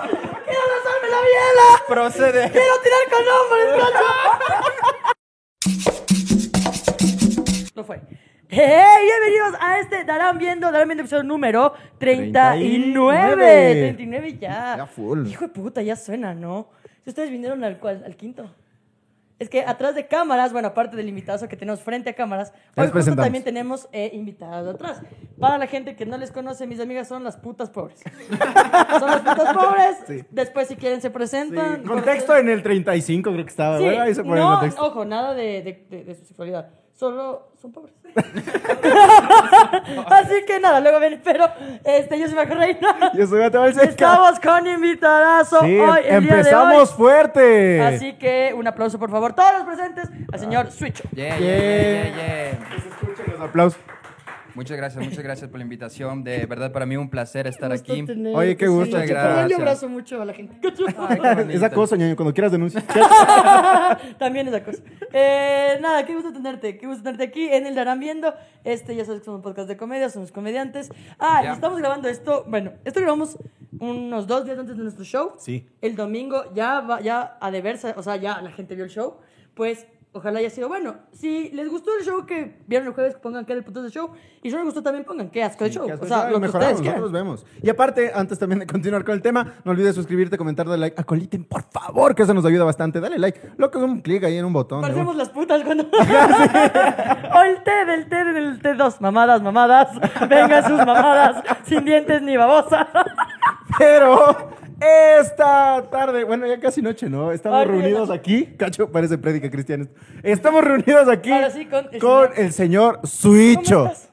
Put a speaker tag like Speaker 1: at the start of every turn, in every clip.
Speaker 1: ¡Quiero lanzarme la biela!
Speaker 2: Procede.
Speaker 1: ¡Quiero tirar con nombres, cacho! No fue. ¡Hey! Bienvenidos a este Darán Viendo, Darán Viendo episodio número 39.
Speaker 3: 39.
Speaker 1: 39 ya.
Speaker 3: Ya full.
Speaker 1: Hijo de puta, ya suena, ¿no? Si ustedes vinieron al, cual, al quinto. Es que atrás de cámaras, bueno, aparte del invitado que tenemos frente a cámaras, hoy justo también tenemos eh, invitados atrás. Para la gente que no les conoce, mis amigas son las putas pobres. son las putas pobres.
Speaker 3: Sí.
Speaker 1: Después, si quieren, se presentan.
Speaker 3: Contexto en el 35 creo que estaba.
Speaker 1: Sí,
Speaker 3: ¿verdad? Ahí se pone
Speaker 1: no, ojo, nada de, de- de- de su sexualidad. Solo son pobres. Así que nada, luego ven, pero este, yo soy Majo Reina.
Speaker 3: Yo soy Mateo Balseca.
Speaker 1: Estamos con invitadazo
Speaker 3: Sí,
Speaker 1: hoy, el día de
Speaker 3: empezamos
Speaker 1: hoy.
Speaker 3: fuerte.
Speaker 1: Así que un aplauso, por favor, todos los presentes al señor Switch.
Speaker 2: Yeah, yeah,
Speaker 3: Yeah.
Speaker 2: yeah, yeah, yeah.
Speaker 3: Que se escuchen los aplausos.
Speaker 2: Muchas gracias, muchas gracias por la invitación. De verdad, para mí un placer estar
Speaker 1: Gusto
Speaker 2: aquí.
Speaker 1: tenerte,
Speaker 3: Oye, qué gusto.
Speaker 1: Switch.
Speaker 2: Gracias.
Speaker 1: Yo abrazo mucho a la gente.
Speaker 2: Ay.
Speaker 3: Esa cosa, ñaño, cuando quieras denunciar.
Speaker 1: También esa cosa. Eh, nada, qué gusto tenerte. Qué gusto tenerte aquí en el Darán Viendo. Este, ya sabes que somos un podcast de comedia, somos comediantes. Ah, y
Speaker 2: Ya.
Speaker 1: estamos grabando esto. Bueno, esto grabamos unos dos días antes de nuestro show.
Speaker 3: Sí.
Speaker 1: El domingo ya va, ya a deberse, o sea, ya la gente vio el show. Pues ojalá haya sido bueno. Si les gustó el show que vieron el jueves, pongan que del puto de show. Y si no les gustó, también pongan qué asco de show. O sea, lo que
Speaker 3: mejoramos, nosotros vemos. Y aparte, antes también de continuar con el tema, no olvides suscribirte, comentar, darle like. Acoliten, por favor, que eso nos ayuda bastante. Dale like. Lo que un clic ahí en un botón.
Speaker 1: Parecemos las putas cuando. o el té del té del T2. Mamadas, mamadas. Vengan sus mamadas. sin dientes ni babosa.
Speaker 3: Pero esta tarde, bueno, ya casi noche, ¿no? Estamos
Speaker 1: Ay,
Speaker 3: reunidos aquí. Cacho, parece prédica cristiana. Estamos reunidos aquí
Speaker 1: Ahora sí, con el
Speaker 3: con
Speaker 1: señor-
Speaker 3: el señor
Speaker 1: ¿Cómo
Speaker 3: Suicho.
Speaker 1: estás?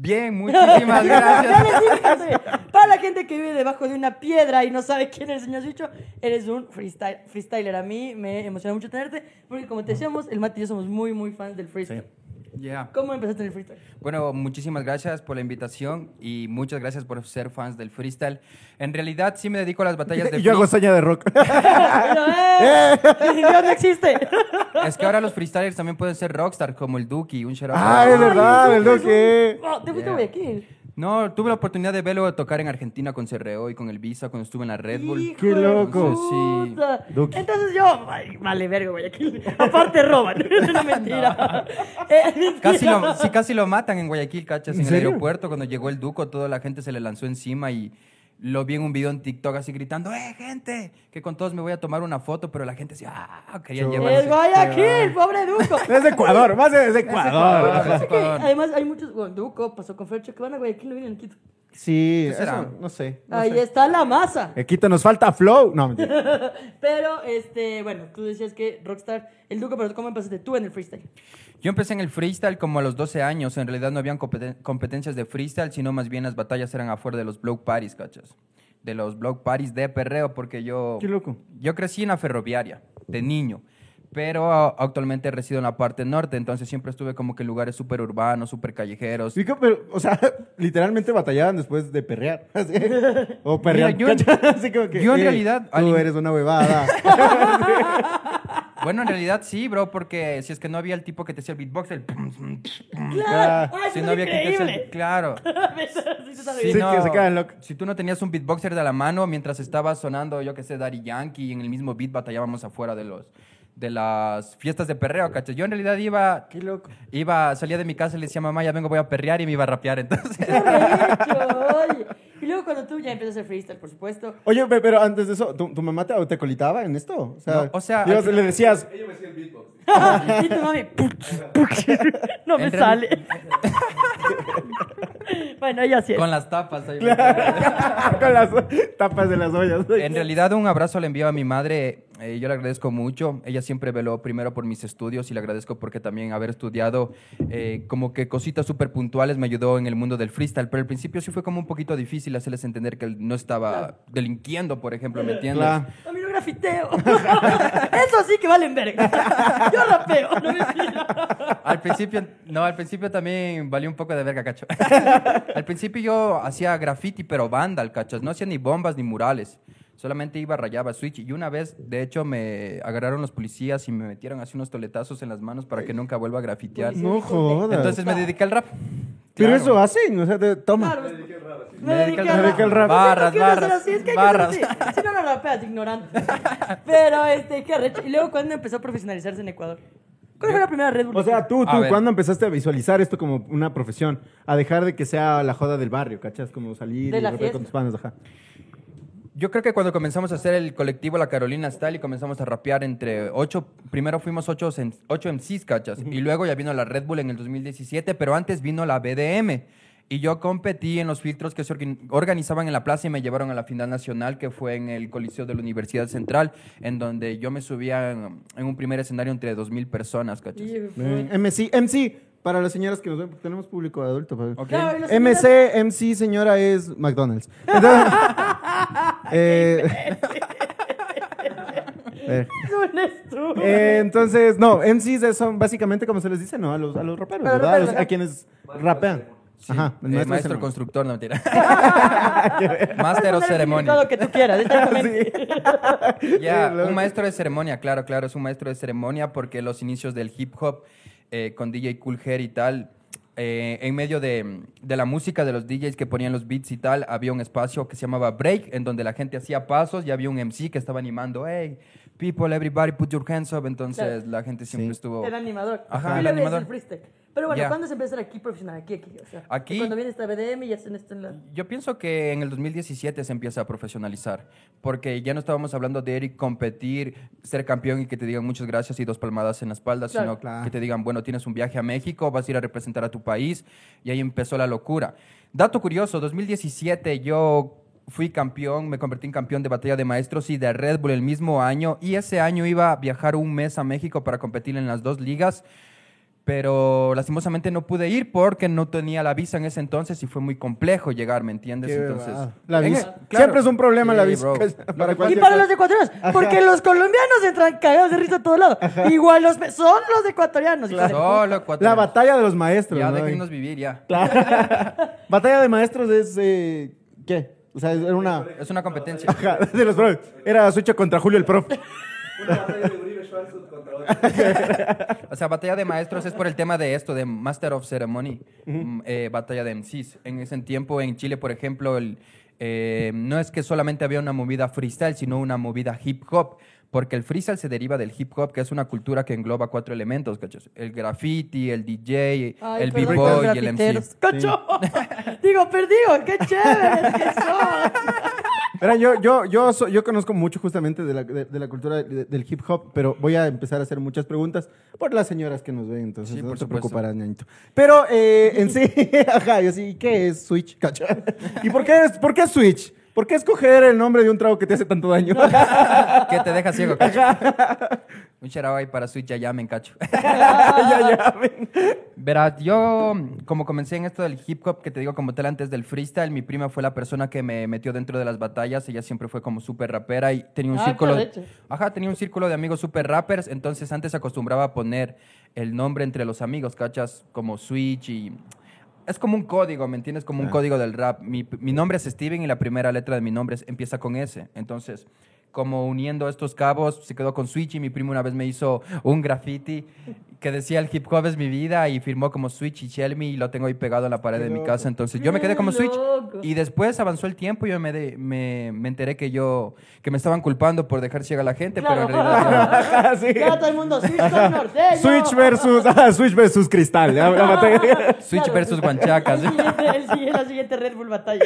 Speaker 2: Bien, muchísimas
Speaker 1: Ya
Speaker 2: gracias.
Speaker 1: les dije Para la gente que vive debajo de una piedra y no sabe quién es el señor Suicho, eres un freestyle, freestyler. A mí me emociona mucho tenerte, porque como te decíamos, el Mati y yo somos muy, muy fans del freestyle.
Speaker 2: Yeah.
Speaker 1: ¿Cómo empezaste en el freestyle?
Speaker 2: Bueno, muchísimas gracias por la invitación y muchas gracias por ser fans del freestyle. En realidad, sí me dedico a las batallas de
Speaker 3: Y yo hago seña de rock.
Speaker 1: Pero, ¡eh! Dios no existe.
Speaker 2: Es que ahora los freestylers también pueden ser rockstar, como el Duki, un out.
Speaker 3: ah, es verdad, el Duque.
Speaker 1: Oh, te fuiste a. Guayaquil.
Speaker 2: No, tuve la oportunidad de verlo tocar en Argentina con Cerreo y con el Visa cuando estuve en la Red Bull.
Speaker 1: Hijo
Speaker 3: Qué loco.
Speaker 2: Sí.
Speaker 1: puta.
Speaker 3: Duki.
Speaker 1: Entonces yo, ay, vale, verga, Guayaquil. Aparte roban. Es una mentira. Mentira.
Speaker 2: Casi lo, sí, casi lo matan en Guayaquil, cachas,
Speaker 3: ¿En
Speaker 2: en, el
Speaker 3: serio?
Speaker 2: aeropuerto. Cuando llegó el Duco, toda la gente se le lanzó encima y lo vi en un video en TikTok así gritando, ¡eh, gente! Que con todos me voy a tomar una foto, pero la gente decía, ¡ah! Querían
Speaker 3: Yo-
Speaker 2: llevarse.
Speaker 1: Es Guayaquil, pobre Duco.
Speaker 3: Es de Ecuador, más de es de Ecuador.
Speaker 2: Ecuador.
Speaker 1: Además hay muchos, bueno, Duco pasó con Fercho que van a Guayaquil, no vienen a Quito.
Speaker 3: Sí, eso, no sé. no
Speaker 1: Ahí
Speaker 3: sé.
Speaker 1: está la masa.
Speaker 3: En Quito nos falta flow. No, mentira.
Speaker 1: Pero, este, bueno, tú decías que Rockstar, el Duco, pero ¿cómo empezaste tú en el freestyle?
Speaker 2: Yo empecé en el freestyle como a los 12 años. En realidad no habían competen- competencias de freestyle, sino más bien las batallas eran afuera de los block parties, cachas. De los block parties de perreo, porque yo...
Speaker 3: Qué loco.
Speaker 2: Yo crecí en la ferroviaria, de niño, pero actualmente resido en la parte norte, entonces siempre estuve como que en lugares súper urbanos, súper callejeros.
Speaker 3: Sí, que, pero, o sea, literalmente batallaban después de perrear. Así. O perrear.
Speaker 2: Mira, yo en-.
Speaker 3: Así como que,
Speaker 2: yo en
Speaker 3: "Ey,
Speaker 2: realidad,
Speaker 3: Tú eres una huevada.
Speaker 2: Bueno, en realidad sí, bro, porque si es que no había el tipo que te hacía el beatbox, el...
Speaker 1: ¡Claro! ¡Ay,
Speaker 2: Si no había quien te hacía el-! Claro.
Speaker 1: Sí,
Speaker 2: Sí, no,
Speaker 3: que se quedan locos.
Speaker 2: Si tú no tenías un beatboxer de la mano mientras estaba sonando, yo que sé, Daddy Yankee, y en el mismo beat batallábamos afuera de los de las fiestas de perreo, ¿cachai? Yo en realidad iba,
Speaker 3: Qué loco.
Speaker 2: iba, salía de mi casa y le decía, mamá, ya vengo, voy a perrear y me iba a rapear, entonces...
Speaker 1: ¡Qué! Oye. Luego cuando tú ya empiezas a hacer freestyle, por supuesto.
Speaker 3: Oye, pe- pero antes de eso, ¿tu, tu mamá te, te colitaba en esto? O sea,
Speaker 2: No, o sea, al
Speaker 3: le decías,
Speaker 1: y tu mami, no me sale. bueno, ella sí es.
Speaker 2: Con las tapas. ahí.
Speaker 3: con las tapas de las ollas.
Speaker 2: En realidad, un abrazo le envío a mi madre. Eh, yo le agradezco mucho. Ella siempre veló primero por mis estudios y le agradezco porque también haber estudiado eh, como que cositas súper puntuales me ayudó en el mundo del freestyle. Pero al principio sí fue como un poquito difícil hacerles entender que no estaba delinquiendo, por ejemplo, ¿me entiendes?
Speaker 3: Claro.
Speaker 1: A mí no grafiteo. Eso sí que valen verga. Yo rapeo, no mentira.
Speaker 2: Al principio, no, al principio también valió un poco de verga, cacho. al principio yo hacía graffiti, pero vandal, cachas. No hacía ni bombas ni murales. Solamente iba, rayaba switch. Y una vez, de hecho, me agarraron los policías y me metieron así unos toletazos en las manos para que nunca vuelva a grafitear.
Speaker 3: No jodas.
Speaker 2: Entonces me dediqué al rap.
Speaker 3: Pero
Speaker 2: Claro.
Speaker 3: eso hacen, o sea, te- toma.
Speaker 1: Claro,
Speaker 2: Me dediqué
Speaker 1: dediqué
Speaker 2: al-
Speaker 1: al
Speaker 3: me dediqué al rap.
Speaker 2: Barras,
Speaker 1: ¿Qué vas a hacer
Speaker 2: barras,
Speaker 1: así? Es que hay que
Speaker 2: barras.
Speaker 1: ser así. Si no, no rapeas, ignorante. Pero, este, qué arrecho. Y luego, ¿cuándo empezó a profesionalizarse en Ecuador? ¿Cuál fue la primera Red Bull?
Speaker 3: O sea, tú, tú. ¿cuándo empezaste a visualizar esto como una profesión? A dejar de que sea la joda del barrio, ¿cachas? Como salir
Speaker 1: De
Speaker 3: y
Speaker 1: la
Speaker 3: con tus panas, ajá.
Speaker 2: Yo creo que cuando comenzamos a hacer el colectivo La Carolina Style y comenzamos a rapear entre ocho, primero fuimos ocho, en- ocho MCs, cachas, y luego ya vino la Red Bull en el 2017, pero antes vino la BDM. Y yo competí en los filtros que se organ- organizaban en la plaza y me llevaron a la final nacional, que fue en el Coliseo de la Universidad Central, en donde yo me subía en, en un primer escenario entre 2.000 personas, cachas.
Speaker 1: Y-
Speaker 3: Eh, MC, MC, para las señoras que nos ven, porque tenemos público adulto. pues.
Speaker 2: Ok.
Speaker 1: Claro, y los
Speaker 3: MC, MC, señora, es McDonald's. Entonces, eh, eh, entonces, no, MCs son básicamente como se les dice, ¿no? A los, a los raperos, ¿verdad? A los-
Speaker 1: ajá.
Speaker 3: a quienes rapean.
Speaker 2: Sí,
Speaker 3: Ajá, el
Speaker 2: eh,
Speaker 3: maestro
Speaker 2: maestro,
Speaker 3: de
Speaker 2: constructor, no mentira.
Speaker 1: Puedes
Speaker 2: Máster o
Speaker 1: poner el
Speaker 2: ceremonia.
Speaker 1: significado que tú quieras, exactamente.
Speaker 2: Ya,
Speaker 3: Sí, luego-
Speaker 2: un maestro de ceremonia, claro, claro, es un maestro de ceremonia porque los inicios del hip hop eh, con DJ Cool Hair y tal, eh, en medio de, de la música de los DJs que ponían los beats y tal, había un espacio que se llamaba Break, en donde la gente hacía pasos y había un MC que estaba animando, hey, people, everybody put your hands up, entonces
Speaker 1: Claro.
Speaker 2: la gente siempre
Speaker 3: Sí.
Speaker 2: estuvo...
Speaker 1: El animador.
Speaker 2: Ajá, el animador.
Speaker 1: Pero bueno,
Speaker 2: Ya.
Speaker 1: ¿cuándo se empieza aquí profesional? Aquí, aquí. O sea,
Speaker 2: Aquí-
Speaker 1: Cuando viene esta BDM y hacen esto en la...
Speaker 2: Yo pienso que en el 2017 se empieza a profesionalizar, porque ya no estábamos hablando de ir y competir, ser campeón y que te digan muchas gracias y dos palmadas en la espalda,
Speaker 1: Claro.
Speaker 2: sino
Speaker 3: Claro.
Speaker 2: que te digan, bueno, tienes un viaje a México, vas a ir a representar a tu país, y ahí empezó la locura. Dato curioso, 2017 yo fui campeón, me convertí en campeón de batalla de maestros y de Red Bull el mismo año, y ese año iba a viajar un mes a México para competir en las dos ligas pero lastimosamente no pude ir porque no tenía la visa en ese entonces y fue muy complejo llegar, ¿me entiendes?
Speaker 3: Qué
Speaker 2: entonces.
Speaker 3: La
Speaker 2: en
Speaker 3: visa. Siempre es un problema la visa. Para
Speaker 1: Y para
Speaker 3: cosa.
Speaker 1: los ecuatorianos, porque los colombianos entran cagados de risa a todos lados. Igual los son los ecuatorianos. de
Speaker 2: Solo cuatro
Speaker 3: La batalla de los maestros.
Speaker 2: Ya,
Speaker 3: ¿no?
Speaker 2: déjennos vivir, ya.
Speaker 3: Batalla de maestros es. eh, ¿Qué? O sea, era una.
Speaker 2: Es una competencia.
Speaker 3: Ajá, de los profes. Era Sucho contra Julio el profe.
Speaker 2: O sea, batalla de maestros es por el tema de esto, de Master of Ceremony, mm, eh, batalla de MCs. En ese tiempo, en Chile, por ejemplo, el, eh, no es que solamente había una movida freestyle, sino una movida hip hop. Porque el freestyle se deriva del hip hop, que es una cultura que engloba cuatro elementos, ¿cachas? El graffiti, el DJ,
Speaker 1: Ay,
Speaker 2: el b-boy y el. MC.
Speaker 1: ¡Cacho! Digo, perdido, qué chévere que son.
Speaker 3: Verán, yo, yo, yo, so- yo conozco mucho justamente de la, de, de la cultura de- del hip hop, pero voy a empezar a hacer muchas preguntas por las señoras que nos ven, entonces
Speaker 2: Sí,
Speaker 3: no
Speaker 2: por
Speaker 3: te
Speaker 2: supuesto.
Speaker 3: preocuparás, ñañito. Pero eh, en sí, ajá, yo sí, ¿qué es Switch? cacha? ¿Y por qué, es, por qué Switch? ¿Por qué escoger el nombre de un trago que te hace tanto daño?
Speaker 2: ¿Qué te deja ciego, cacho? Un ahí para Switch, ya llamen, cacho.
Speaker 3: ya, ya, ven.
Speaker 2: Verás, yo como comencé en esto del hip hop, que te digo como tal antes del freestyle, mi prima fue la persona que me metió dentro de las batallas, ella siempre fue como súper rapera y tenía un
Speaker 1: Ah,
Speaker 2: círculo...
Speaker 1: arrecho.
Speaker 2: Ajá, tenía un círculo de amigos súper rappers, entonces antes acostumbraba a poner el nombre entre los amigos, ¿cachas? Como Switch y... Es como un código, ¿me entiendes? Como un
Speaker 3: Ah.
Speaker 2: código del rap. Mi, mi nombre es Steven y la primera letra de mi nombre es- empieza con S. Entonces, como uniendo estos cabos, se quedó con Switch y mi primo una vez me hizo un graffiti que decía el hip hop es mi vida y firmó como Switch y Shelmy y lo tengo ahí pegado en la pared de mi casa. Entonces, yo me quedé como Switch
Speaker 1: loco.
Speaker 2: y después avanzó el tiempo y yo me, de- me, me enteré que yo que me estaban culpando por dejar ciega a la gente, pero en realidad
Speaker 3: sí.
Speaker 1: Ya todo el mundo, Switch norteño.
Speaker 3: Switch versus, ah, Switch versus Cristal. ya.
Speaker 2: Switch
Speaker 1: Claro.
Speaker 2: versus
Speaker 1: el siguiente- la siguiente Red Bull batalla.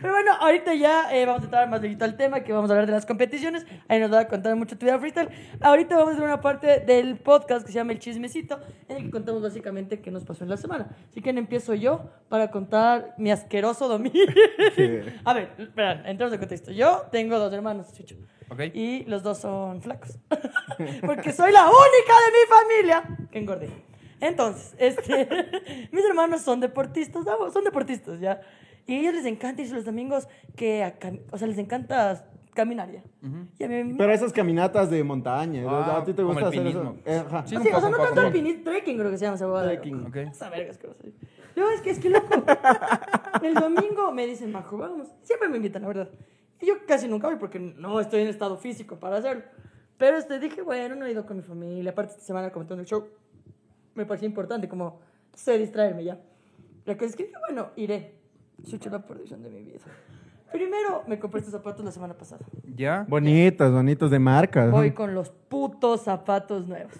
Speaker 1: Pero bueno, ahorita ya eh, vamos a entrar más directo al tema, que vamos a hablar de las competiciones. Ahí nos va a contar mucho tu vida freestyle. Ahorita vamos a hacer una parte del podcast que se llama El Chismecito, en el que contamos básicamente qué nos pasó en la semana. Así que empiezo yo para contar mi asqueroso domingo. a ver, esperad, entramos en contexto. Yo tengo dos hermanos, Chucho.
Speaker 2: Ok.
Speaker 1: Y los dos son flacos. Porque soy la única de mi familia que engordé. Entonces, este, mis hermanos son deportistas, son deportistas, ¿ya? Y a ellos les encanta irse los domingos que, a o sea, les encanta caminar, ¿ya? Y a mí,
Speaker 3: Pero esas caminatas de montaña,
Speaker 2: Ah,
Speaker 3: ¿a ti te gusta hacer eso? Eh, ajá.
Speaker 2: Sí,
Speaker 1: sí, o sea, no tanto alpinismo, trekking creo que se llama esa.
Speaker 3: Trekking.
Speaker 2: Ok.
Speaker 1: Esa verga es que no es que es que loco. El domingo me dicen, Majo, vamos. Siempre me invitan, la verdad. Y yo casi nunca voy porque no estoy en estado físico para hacerlo. Pero este, dije, bueno, no he ido con mi familia. Aparte, esta semana comentando el show, me parecía importante como, sé, distraerme ya. La cosa es que dije, bueno, iré. Chucha la perdición de mi vida. Primero, me compré estos zapatos la semana pasada.
Speaker 2: ¿Ya?
Speaker 3: Bonitos, bonitos de marca.
Speaker 1: Voy con los putos zapatos nuevos.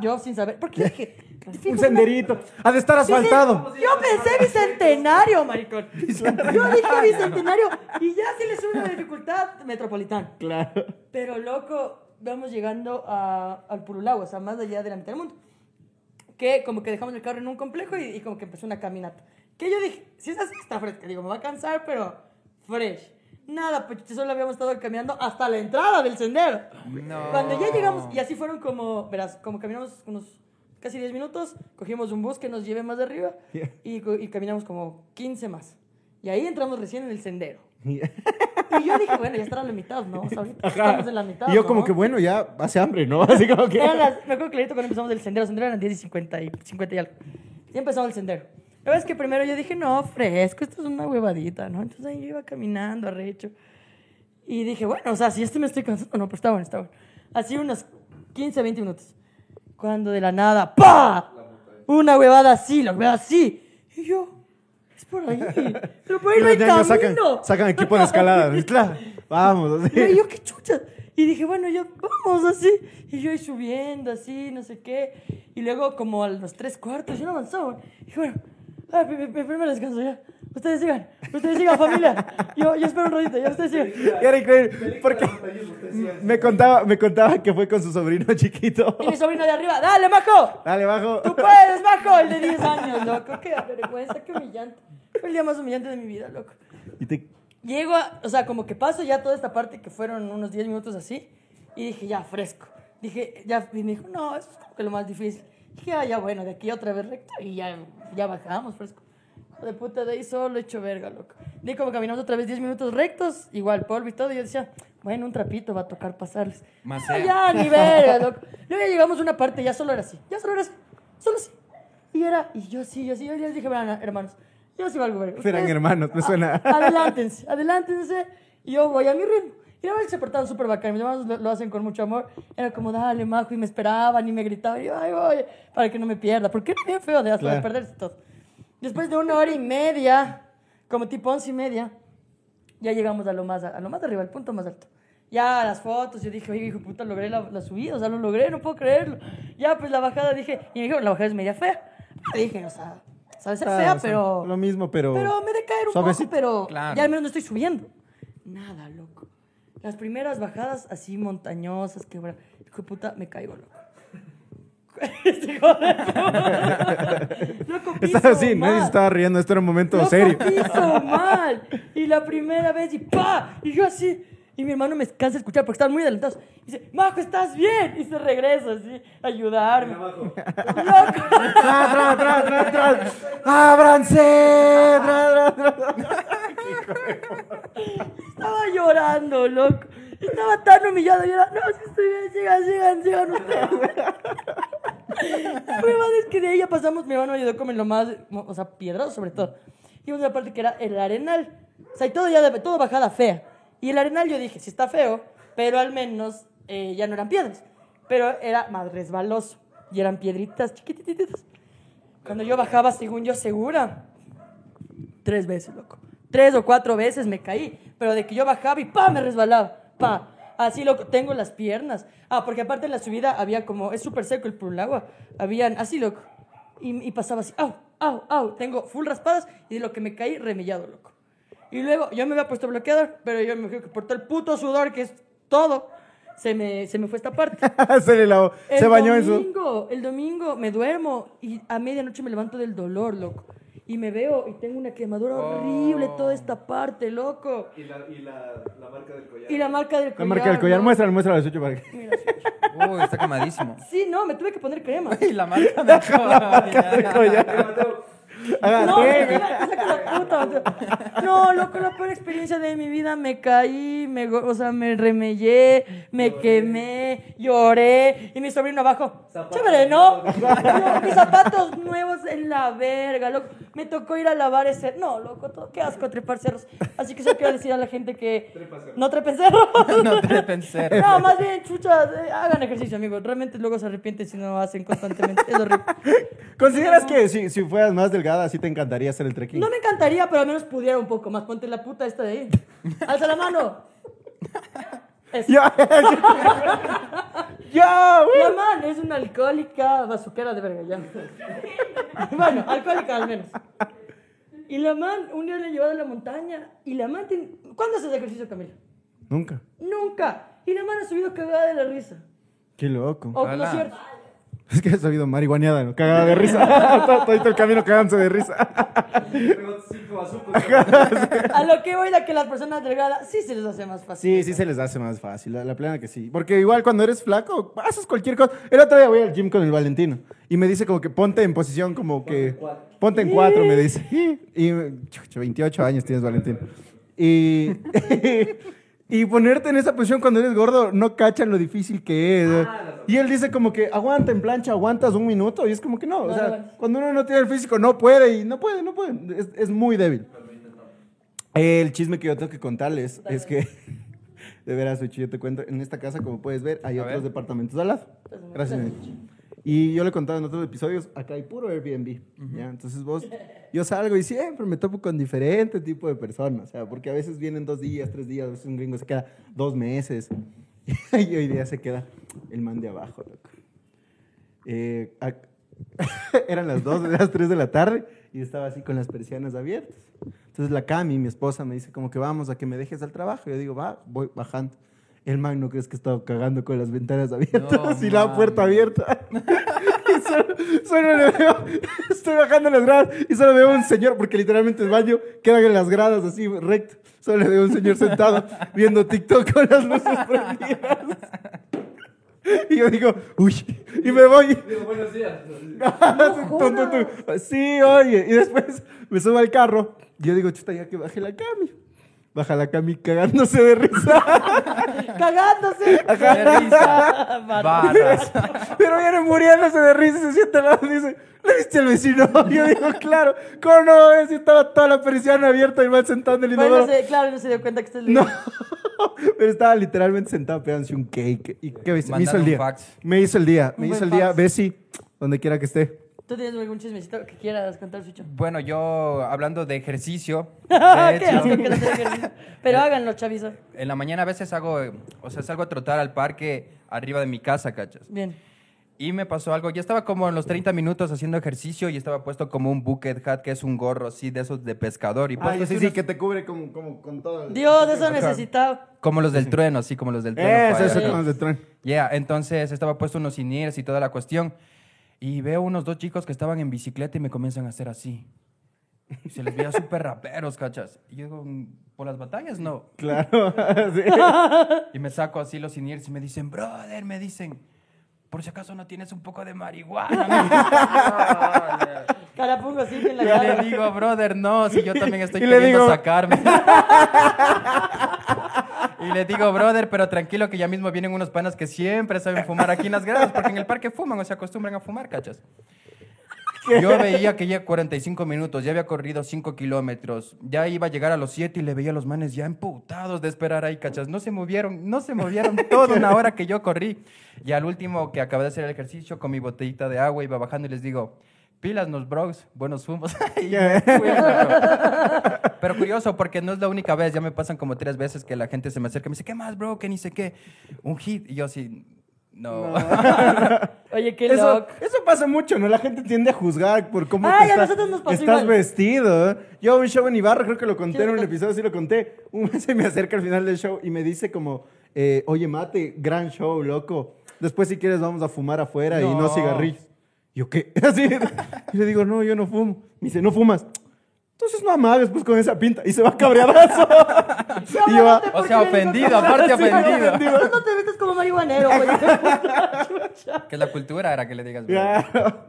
Speaker 1: Yo sin saber. Porque dije. fijo,
Speaker 3: Un senderito. Ha de estar asfaltado.
Speaker 1: Yo pensé bicentenario, maricón. Yo dije bicentenario. Y ya se le sube una dificultad metropolitana.
Speaker 3: Claro.
Speaker 1: Pero loco, vamos llegando a, al Purulagua, o sea, más allá de la mitad del mundo. Que como que dejamos el carro en un complejo y, y como que empezó una caminata. Que yo dije, si es así, está fresca. Digo, me va a cansar, pero fresh. Nada, pues solo habíamos estado caminando hasta la entrada del sendero.
Speaker 2: No.
Speaker 1: Cuando ya llegamos, y así fueron como, verás, como caminamos unos casi 10 minutos, cogimos un bus que nos lleve más arriba y, co- y caminamos como 15 más. Y ahí entramos recién en el sendero. Y yo dije, bueno, ya estará la mitad, ¿no? O sea, ahorita estamos en la mitad.
Speaker 3: Y yo como
Speaker 1: ¿no?
Speaker 3: que, bueno, ya hace hambre, ¿no? Así como que...
Speaker 1: Las- me acuerdo clarito cuando empezamos el sendero. El sendero eran 10 y 50 y, 50 y algo. Ya empezamos el sendero. La verdad es que primero yo dije, no, fresco, esto es una huevadita, ¿no? Entonces ahí yo iba caminando arrecho. Y dije, bueno, o sea, si este me estoy cansando, no, pero está bueno, está bueno. Así unos 15, 20 minutos. Cuando de la nada, ¡pa! Una huevada así, la huevada así. Y yo, es por ahí. Pero por ahí no hay
Speaker 3: niños sacan,
Speaker 1: camino.
Speaker 3: sacan equipo de escalada. Vamos, así.
Speaker 1: Y yo, qué chucha. Y dije, bueno, yo, vamos así. Y yo ahí subiendo, así, no sé qué. Y luego, como a los tres cuartos, yo no avanzaba. Y dije, bueno, ah, mi, mi- mi primer descanso ya. Ustedes sigan, ustedes sigan, familia. Yo, yo espero un ratito, ya ustedes sigan.
Speaker 3: Era increíble, porque me contaba, me contaba que fue con su sobrino chiquito.
Speaker 1: Y mi sobrino de arriba, dale, majo.
Speaker 3: Dale, bajo.
Speaker 1: Tú puedes, majo. El de 10 años, loco. Qué vergüenza, qué humillante. Fue el día más humillante de mi vida, loco.
Speaker 3: Y te...
Speaker 1: Llego a, o sea, como que paso ya toda esta parte que fueron unos 10 minutos así, y dije, ya, fresco. Dije, ya, y me dijo, no, eso es como que lo más difícil. Dije, ah, ya, bueno, de aquí otra vez recto, y ya, ya bajamos, fresco. De puta, de ahí solo hecho verga, loco. De como caminamos otra vez 10 minutos rectos, igual polvo y todo, y yo decía, bueno, un trapito va a tocar pasarles.
Speaker 2: Más
Speaker 1: Ah, ya, ni verga, loco. Luego ya llegamos a una parte, ya solo era así, ya solo era así, solo así. Y era, y yo sí, yo sí, yo les dije, "Verán, hermanos, yo sí valgo verga.
Speaker 3: Serán hermanos, me suena.
Speaker 1: adelántense, adelántense. Y yo voy a mi ritmo. Y la verdad se portaban súper bacán. Mis hermanos lo, lo hacen con mucho amor. Era como, dale, majo. Y me esperaban y me gritaban. Y yo, ay, voy, para que no me pierda. Porque era bien feo de hasta de
Speaker 3: Claro.
Speaker 1: perderse todo. Después de una hora y media, como tipo once y media, ya llegamos a lo más, a lo más arriba, al punto más alto. Ya las fotos, yo dije, oye, hijo de puta, logré la, la subida, o sea, lo logré, no puedo creerlo. Ya, pues la bajada, dije, y me dijeron, la bajada es media fea. Dije, o sea, sabe ser
Speaker 3: Claro,
Speaker 1: fea,
Speaker 3: o sea,
Speaker 1: pero...
Speaker 3: Lo mismo, pero...
Speaker 1: Pero me de caer un
Speaker 3: Suavecito.
Speaker 1: poco, pero
Speaker 2: Claro.
Speaker 1: ya al menos no estoy subiendo. Nada, loco. Las primeras bajadas así montañosas, que bueno, hijo de puta, me caigo, loco. Este hijo de puta. loco, piso
Speaker 3: Estaba así, nadie se estaba riendo. Esto era un momento
Speaker 1: Loco,
Speaker 3: serio.
Speaker 1: piso mal. Y la primera vez, y pa, y yo así. Y mi hermano me cansa de escuchar porque estaban muy adelantados. Y dice, Majo, ¿estás bien? Y se regresa así, a ayudarme. Loco.
Speaker 3: ¡Tra, tra, tra, tra! ¡Ábranse! ¡Tra, tra, tra!
Speaker 1: Estaba llorando, loco. Estaba tan humillado. Y era, no, si estoy bien, sigan, sigan, sigan ustedes. Es que de ahí ya pasamos. Mi hermano me ayudó como en lo más, o sea, piedroso sobre todo. Y una parte que era el arenal. O sea, y todo ya, de- todo bajada fea. Y el arenal yo dije, sí está feo, pero al menos eh, ya no eran piedras. Pero era más resbaloso. Y eran piedritas chiquititas. Cuando yo bajaba, según yo, segura, Tres veces, loco. Tres o cuatro veces me caí. Pero de que yo bajaba y pa, me resbalaba. Pa. Así, loco. Tengo las piernas. Ah, porque aparte en la subida había como. Es súper seco el Purulagua. Habían. Así, loco. Y, y pasaba así. Au, au, au. Tengo full raspadas. Y de lo que me caí, remillado, loco. Y luego yo me había puesto bloqueador. Pero yo me fui que por todo el puto sudor, que es todo, se me, se me fue esta parte.
Speaker 3: se le lavó.
Speaker 1: El
Speaker 3: Se bañó en su...
Speaker 1: domingo, El domingo me duermo y a medianoche me levanto del dolor, loco. Y me veo y tengo una quemadura horrible toda esta parte, loco.
Speaker 4: Y la, y la, la marca del collar.
Speaker 1: Y la marca del collar.
Speaker 3: La marca del collar. Muéstralo, muéstralo, Sucho, para que...
Speaker 1: Mira, sí.
Speaker 2: Uy, está quemadísimo.
Speaker 1: Sí, no, me tuve que poner crema.
Speaker 2: Y la marca de
Speaker 3: del collar.
Speaker 1: No, la puta, o sea, no, loco, la peor experiencia de mi vida. Me caí, me, o sea, me remellé, me quemé, lloré. Y mi sobrino abajo. Chévere, ¿no? No, Mis zapatos nuevos en la verga, loco. Me tocó ir a lavar ese. No, loco, todo, qué asco trepar cerros. Así que solo quiero decir a la gente que. No trepen cerros.
Speaker 2: No trepen cerros.
Speaker 1: No, más bien, chuchas, eh, hagan ejercicio, amigos. Realmente luego se arrepienten si no lo hacen constantemente. Es horrible.
Speaker 3: ¿Consideras que si, si fueras más delgada, sí te encantaría hacer el trekking?
Speaker 1: No me encantaría, pero al menos pudiera un poco más. Ponte la puta esta de ahí. Alza la mano. Eso.
Speaker 3: ¡Ya! güey!
Speaker 1: La man es una alcohólica bazuquera de verga, ya. bueno, alcohólica al menos. Y la man, un día le he llevado a la montaña. Y la man, tiene- ¿cuándo haces ejercicio, Camila?
Speaker 3: Nunca.
Speaker 1: Nunca. Y la man ha subido cagada de la risa.
Speaker 3: Qué loco.
Speaker 1: O no es cierto.
Speaker 3: Es que he sabido marihuaneada, ¿no? Cagada de risa. todo, todo el camino cagándose de risa.
Speaker 1: A lo que voy a que las personas delgadas sí se les hace más fácil.
Speaker 3: Sí, sí se les hace más fácil, la, la plena que sí. Porque igual cuando eres flaco, haces cualquier cosa. El otro día voy al gym con el Valentino y me dice como que ponte en posición como que... Ponte en cuatro, me dice. Y chucha, 28 años tienes, Valentino. Y... Y ponerte en esa posición cuando eres gordo, no cachan lo difícil que es. y él dice como que aguanta en plancha, aguantas un minuto. Y es como que no. O sea, cuando uno no tiene el físico, no puede y no puede, no puede. Es, es muy débil. El chisme que yo tengo que contarles es que, de veras, Suchi, yo te cuento, en esta casa, como puedes ver, hay
Speaker 2: A
Speaker 3: otros
Speaker 2: ver.
Speaker 3: departamentos al lado. Gracias, nene. Y yo le he contado en otros episodios, acá hay puro Airbnb, ¿ya? Entonces vos, yo salgo y siempre me topo con diferente tipo de personas, o sea, porque a veces vienen dos días, tres días, a veces un gringo se queda dos meses, y hoy día se queda el man de abajo, loco. Eh, ac- eran las 2, las 3 de la tarde y estaba así con las persianas abiertas. Entonces la Cami, mi esposa, me dice como que vamos a que me dejes al trabajo. Yo digo, va, voy bajando. El man no crees que estaba cagando con las ventanas abiertas
Speaker 2: No,
Speaker 3: y la
Speaker 2: man.
Speaker 3: puerta abierta. y solo, solo le veo, estoy bajando las gradas y solo veo un señor, porque literalmente el baño queda en las gradas así recto. Solo le veo un señor sentado viendo TikTok con las luces prendidas. Y yo digo, uy, y me voy.
Speaker 4: Digo, buenos días.
Speaker 3: Sí, oye. Y después me subo al carro. Y yo digo, chuta, ya que baje la cami. Baja la cami cagándose de risa.
Speaker 1: Cagándose.
Speaker 2: De risa. Barras.
Speaker 3: Pero viene muriéndose de risa y se sienta al lado y dice, ¿le viste al vecino? Yo digo, claro, ¿cómo no ves? Si estaba toda la persiana abierta y el man sentado en el
Speaker 1: Bueno,
Speaker 3: inodoro.
Speaker 1: no sé, claro, no se dio cuenta que estás
Speaker 3: No, pero estaba literalmente sentado pegándose un cake. ¿Y qué ves? Me hizo el día.
Speaker 2: fax.
Speaker 3: Me hizo el día. Me hizo el día. Bessie, donde quiera que esté.
Speaker 1: ¿Tú tienes algún chismecito que quieras contar, Sucho?
Speaker 2: Bueno, yo hablando de ejercicio,
Speaker 1: Qué
Speaker 2: de
Speaker 1: asco
Speaker 2: hecho,
Speaker 1: que no. Pero háganlo, chavizo.
Speaker 2: en la mañana a veces hago, eh, o sea, salgo a trotar al parque arriba de mi casa, ¿cachas?
Speaker 1: Bien.
Speaker 2: Y me pasó algo, ya estaba como en los 30 minutos haciendo ejercicio y estaba puesto como un bucket hat, que es un gorro así de esos de pescador. Y
Speaker 3: Ah,
Speaker 2: puesto
Speaker 3: sí,
Speaker 2: así
Speaker 3: sí, que te cubre como, como con todo. el-
Speaker 1: Dios, eso necesitaba.
Speaker 2: Como los del trueno, así como los del trueno.
Speaker 3: Eso, eso, con los de tren.
Speaker 2: Yeah, entonces estaba puesto unos inieres y toda la cuestión. Y veo unos dos chicos que estaban en bicicleta y me comienzan a hacer así. Y se les veía súper raperos, ¿cachas? Y yo digo, "Mm, ¿por las batallas? No.
Speaker 3: Claro. sí.
Speaker 2: Y me saco así los inieres y me dicen, brother, me dicen, por si acaso no tienes un poco de marihuana.
Speaker 1: Carapungo así en la
Speaker 2: y
Speaker 1: cara.
Speaker 2: le digo, brother, no, si yo también estoy
Speaker 3: Y le
Speaker 2: queriendo
Speaker 3: digo-
Speaker 2: sacarme. y le digo, brother, pero tranquilo que ya mismo vienen unos panas que siempre saben fumar aquí en las gradas, porque en el parque fuman o se acostumbran a fumar, ¿cachas? Yo veía que ya 45 minutos, ya había corrido 5 kilómetros, ya iba a llegar a los 7 y le veía a los manes ya emputados de esperar ahí, ¿cachas? No se movieron, no se movieron toda una hora que yo corrí. Y al último que acabé de hacer el ejercicio con mi botellita de agua, iba bajando y les digo, pilas nos bros, buenos fumos. Pero curioso, porque no es la única vez, ya me pasan como tres veces que la gente se me acerca y me dice, ¿qué más, bro? Que ni sé qué. Un hit. Y yo así, no.
Speaker 1: Oye, qué
Speaker 3: Eso,
Speaker 1: loco.
Speaker 3: eso pasa mucho, ¿no? La gente tiende a juzgar por cómo
Speaker 1: Ay,
Speaker 3: te
Speaker 1: a
Speaker 3: está-
Speaker 1: nosotros nos pasó
Speaker 3: estás
Speaker 1: igual.
Speaker 3: vestido. Yo un show en Ibarra, creo que lo conté en un episodio, sí lo conté. Un mes se me acerca al final del show y me dice como, eh, oye, Mate, gran show, loco. Después si quieres vamos a fumar afuera y no
Speaker 2: No.
Speaker 3: cigarrillos. Yo, ¿qué? Así. Y le digo, no, yo no fumo. Me dice, ¿no fumas? Entonces no amagues pues con esa pinta. Y se va cabreadazo. y yo,
Speaker 2: O sea, ofendido, aparte
Speaker 1: Sí,
Speaker 2: ofendido.
Speaker 1: No te metes como marihuanero, güey.
Speaker 2: Que la cultura era que le digas.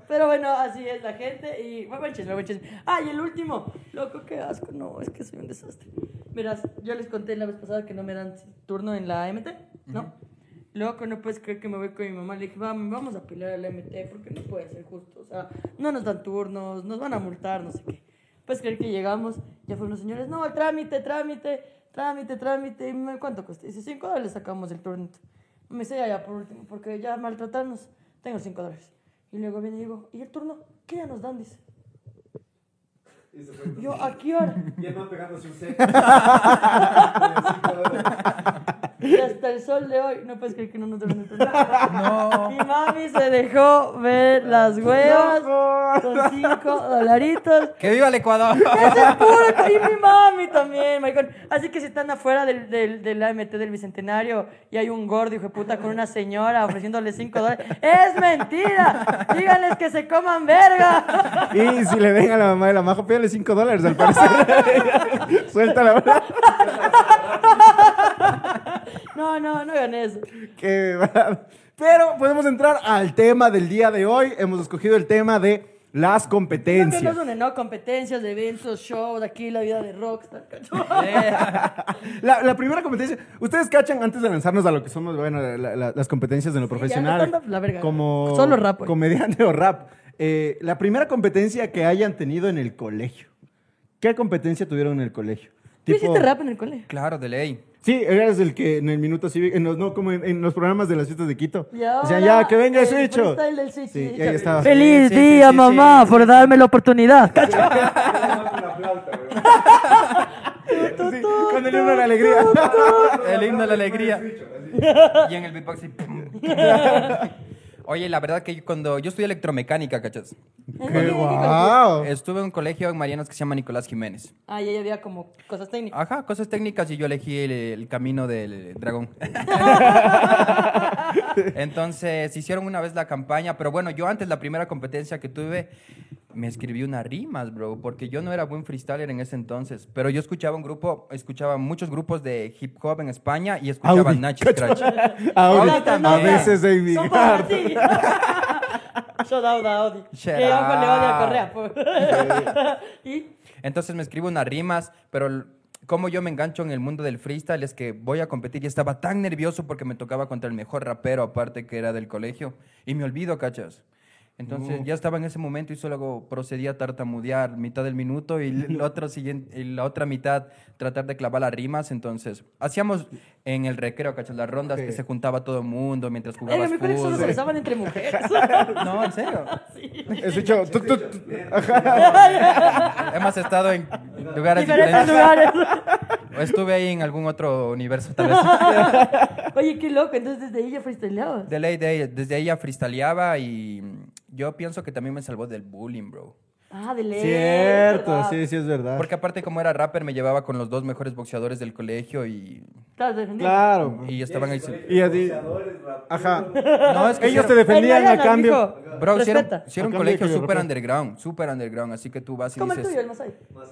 Speaker 1: Pero bueno, así es la gente y muy buen chisme, buen chisme. Ah, y el último. Loco, qué asco. No, es que soy un desastre. Verás, yo les conté la vez pasada que no me dan turno en la MT, ¿no? Loco, no puedes creer que me voy con mi mamá. Le dije, "Vam- vamos a pelear a la MT porque no puede ser justo. O sea, no nos dan turnos, nos van a multar, no sé qué. Puedes creer que llegamos, ya fueron los señores, no, trámite, trámite, trámite, trámite. Y me, ¿Cuánto cuesta? Dice, 5 dólares sacamos el turno. Me dice, ya, ya, por último, porque ya maltratarnos, tengo 5 dólares. Y luego viene y digo, ¿y el turno? ¿Qué ya nos dan? Dice.
Speaker 4: Y se fue.
Speaker 1: Yo, ¿a qué hora?
Speaker 4: Y el man pegándose un seco.
Speaker 1: Y hasta el sol de hoy, no puedes creer que no nos el turno.
Speaker 2: No.
Speaker 1: Mi mami se dejó ver las huevas con 5 dolaritos.
Speaker 2: ¡Que viva el Ecuador!
Speaker 1: ¡Ese puro! Y mi mami también, maricón. Así que si están afuera del, del, del AMT del Bicentenario y hay un gordo, hijo de puta, con una señora ofreciéndole 5 dólares, ¡es mentira! Díganles que se coman verga.
Speaker 3: Y si le ven a la mamá de la majo, pídale 5 dólares al parecer. Suelta la verdad.
Speaker 1: No, no, no hagan eso.
Speaker 3: Qué verdad. Pero podemos entrar al tema del día de hoy. Hemos escogido el tema de las
Speaker 1: Creo que
Speaker 3: competencias.
Speaker 1: nos unen, ¿no? Competencias, de eventos, shows, aquí la vida de rockstar.
Speaker 3: La, la primera competencia, ustedes cachan antes de lanzarnos a lo que somos, bueno, la- la- las competencias en lo
Speaker 1: ya,
Speaker 3: profesional,
Speaker 1: stand-up, la verga.
Speaker 3: como
Speaker 1: Solo rap,
Speaker 3: comediante o rap. Eh, la primera competencia que hayan tenido en el colegio. ¿Qué competencia tuvieron en el colegio?
Speaker 1: ¿Tú
Speaker 3: Tipo-
Speaker 1: hiciste rap en el cole?
Speaker 2: Claro, de ley.
Speaker 3: Sí, eras el que en el minuto cívico, en los- no como en, en los programas de las fiestas de Quito.
Speaker 1: Y ahora,
Speaker 3: Decían, ya, que venga
Speaker 1: el Switch.
Speaker 3: Sí, y ahí estaba.
Speaker 1: Feliz
Speaker 2: Sí, sí,
Speaker 1: día,
Speaker 2: sí,
Speaker 1: mamá,
Speaker 2: sí.
Speaker 1: por darme la oportunidad. ¿cacho?
Speaker 4: Una flauta, weón.
Speaker 3: Sí, con el himno de la alegría.
Speaker 2: El himno de la alegría. Y en el beatbox. sí, pum. Oye, la verdad que yo cuando yo estudié electromecánica, ¿cachas?
Speaker 3: ¡Qué guau!
Speaker 2: Estuve en un colegio en Marianas que se llama Nicolás Jiménez.
Speaker 1: Ah, y ahí había como cosas técnicas.
Speaker 2: Ajá, cosas técnicas y yo elegí el, el camino del dragón. Entonces hicieron una vez la campaña, pero bueno, yo antes la primera competencia que tuve me escribí unas rimas, bro, porque yo no era buen freestyler en ese entonces, pero yo escuchaba un grupo, escuchaba muchos grupos de hip hop en España y escuchaba
Speaker 3: Audi.
Speaker 2: Nachi Scratch.
Speaker 3: Audi.
Speaker 2: Audi también.
Speaker 3: A veces
Speaker 1: ti. Shout out a Audi.
Speaker 2: Shout
Speaker 1: Que ojo le odia a
Speaker 2: out.
Speaker 1: Correa. y
Speaker 2: Entonces me escribo unas rimas, pero como yo me engancho en el mundo del freestyle es que voy a competir y estaba tan nervioso porque me tocaba contra el mejor rapero aparte que era del colegio y me olvido, cachas. Entonces ya estaba en ese momento y solo procedí a tartamudear mitad del minuto y la otra, siguiente, y la otra mitad tratar de clavar las rimas. Entonces hacíamos en el recreo, cachas, las rondas que se juntaba todo el mundo mientras
Speaker 1: en
Speaker 2: jugabas
Speaker 1: mi colegio solo se
Speaker 2: fútbol.
Speaker 1: besaban entre mujeres.
Speaker 2: No, en serio.
Speaker 3: Has hecho.
Speaker 2: Hemos estado en lugares
Speaker 1: Diferentes
Speaker 2: diferentes.
Speaker 1: lugares.
Speaker 2: O estuve ahí en algún otro universo, tal vez.
Speaker 1: Oye, qué loco. Entonces desde ahí ya freestyleabas.
Speaker 2: De ley, de ahí- desde ahí ya freestyleaba y yo pienso que también me salvó del bullying, bro.
Speaker 1: Ah, de ley.
Speaker 3: Cierto,
Speaker 1: ¿verdad?
Speaker 3: sí, sí, es verdad.
Speaker 2: Porque aparte como era rapper me llevaba con los dos mejores boxeadores del colegio y.
Speaker 3: Claro.
Speaker 2: y estaban ahí.
Speaker 3: Y a ti.
Speaker 4: Boxeadores, raperos.
Speaker 3: Ajá.
Speaker 2: No, es que
Speaker 3: Ellos te
Speaker 2: era-
Speaker 3: defendían
Speaker 1: En
Speaker 3: a cambio.
Speaker 2: Bro, si era,
Speaker 1: Respeta.
Speaker 2: si era un colegio súper underground, súper underground, así que tú vas y
Speaker 1: ¿Cómo el
Speaker 2: dices...
Speaker 1: tuyo, el Masai?
Speaker 4: Más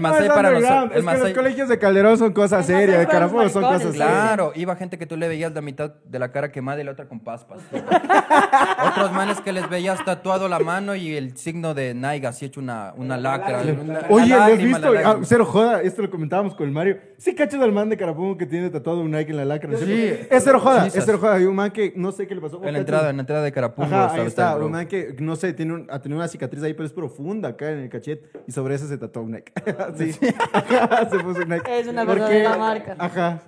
Speaker 2: Masai
Speaker 3: es
Speaker 2: para
Speaker 3: underground,
Speaker 2: nosotros. El
Speaker 3: Es que los
Speaker 2: Masai...
Speaker 3: colegios de Calderón son cosas
Speaker 1: El Masai
Speaker 3: serias, de
Speaker 1: para
Speaker 3: Carapujo son cosas serias.
Speaker 2: Claro, iba gente que tú le veías la mitad de la cara quemada y la otra con paspas. Otros manes que les veías tatuado la mano y el signo de Nike así hecho una, una lacra. una-
Speaker 3: Oye, ¿lo has visto?
Speaker 2: la
Speaker 3: Ah, cero joda, esto lo comentábamos con el Mario. Sí, cachas al man de Carapungo que tiene tatuado un Nike en la lacra. ¿no es
Speaker 2: Sí.
Speaker 3: Es cero joda,
Speaker 2: Sí,
Speaker 3: es cero joda. Hay un man que no sé qué le pasó.
Speaker 2: En la entrada, en la entrada de Carapungo.
Speaker 3: Ajá, ahí está. Un man que, no sé, tiene un- ha tenido una cicatriz ahí, pero es profunda acá en el cachete. Y sobre eso se tatuó un Nike. sí. Ajá, se puso un Nike.
Speaker 1: Es una verdadera marca.
Speaker 3: Ajá.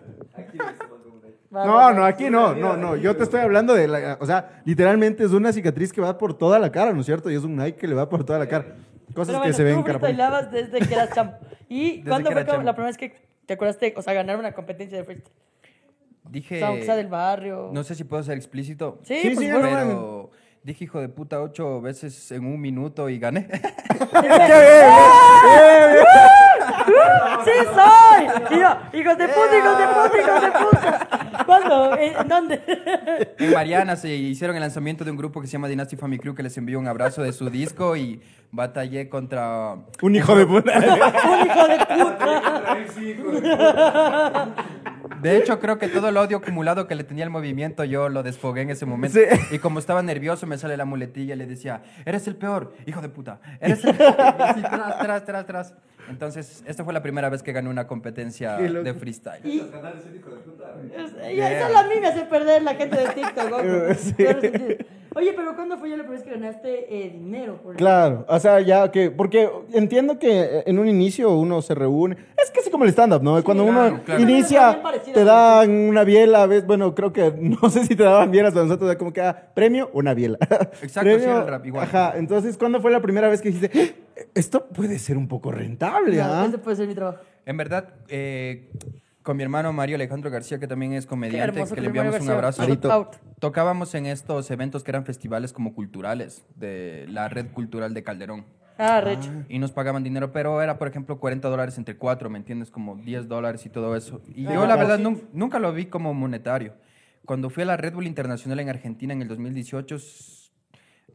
Speaker 3: No, no, aquí no, no, no. Yo te estoy hablando de la. O sea, literalmente es una cicatriz que va por toda la cara, ¿no es cierto? Y es un Nike que le va por toda la cara. Cosas
Speaker 1: Pero
Speaker 3: que
Speaker 1: bueno,
Speaker 3: se ven
Speaker 1: tú freestyleabas desde que eras chamo. ¿Y
Speaker 2: Desde
Speaker 1: cuándo fue la primera vez que te acordaste, o sea, ganar una competencia de freestyle? O
Speaker 2: Dije.
Speaker 1: sea, aunque sea del barrio.
Speaker 2: No sé si puedo ser explícito.
Speaker 1: Sí,
Speaker 3: Sí,
Speaker 1: por
Speaker 3: sí.
Speaker 2: Pero dije hijo de puta ocho veces en un minuto y gané.
Speaker 1: ¡Sí soy! Y yo, hijos de puta, hijos de puta, hijos de puta. ¿Cuándo? ¿En en dónde?
Speaker 2: En Mariana se hicieron el lanzamiento de un grupo que se llama Dynasty Family Crew que les envió un abrazo de su disco y batallé contra...
Speaker 3: Un hijo de puta.
Speaker 1: Un hijo de puta.
Speaker 4: De
Speaker 2: hecho, creo que todo el odio acumulado que le tenía al movimiento yo lo desfogué en ese momento.
Speaker 3: Sí.
Speaker 2: Y como estaba nervioso, me sale la muletilla y le decía, eres el peor, hijo de puta. Eres el peor. Y así, tras, tras, tras, tras. Entonces, esta fue la primera vez que gané una competencia de freestyle.
Speaker 4: Güey.
Speaker 1: Es- ya, Solo a mí me hace perder la gente de TikTok.
Speaker 3: Sí.
Speaker 1: Oye, pero ¿cuándo fue ya la primera vez que ganaste eh, dinero? Por
Speaker 3: Claro, o sea, ya que, porque entiendo que en un inicio uno se reúne, es casi como el stand-up, ¿no? Cuando uno
Speaker 2: claro,
Speaker 3: inicia, te dan una biela, ¿ves? bueno, creo que, no sé si te daban bielas, pero nosotros como que, ah, premio, una biela.
Speaker 2: Exacto, sí, era el rap, igual.
Speaker 3: Ajá, entonces, ¿cuándo fue la primera vez que dijiste, "Eh, esto puede ser un poco rentable,
Speaker 1: Claro,
Speaker 3: ah?
Speaker 1: Ese puede ser mi trabajo.
Speaker 2: En verdad, eh, con mi hermano Mario Alejandro García, que también es comediante,
Speaker 1: hermoso
Speaker 2: que le enviamos un abrazo.
Speaker 1: Out.
Speaker 2: Tocábamos en estos eventos que eran festivales como culturales de la red cultural de Calderón.
Speaker 1: Ah, recho.
Speaker 2: Y nos pagaban dinero, pero era, por ejemplo, 40 dólares entre cuatro, ¿me entiendes? Como 10 dólares y todo eso. Y
Speaker 1: Ah,
Speaker 2: yo, la verdad, nunca lo vi como monetario. Cuando fui a la Red Bull Internacional en Argentina en el 2018, s-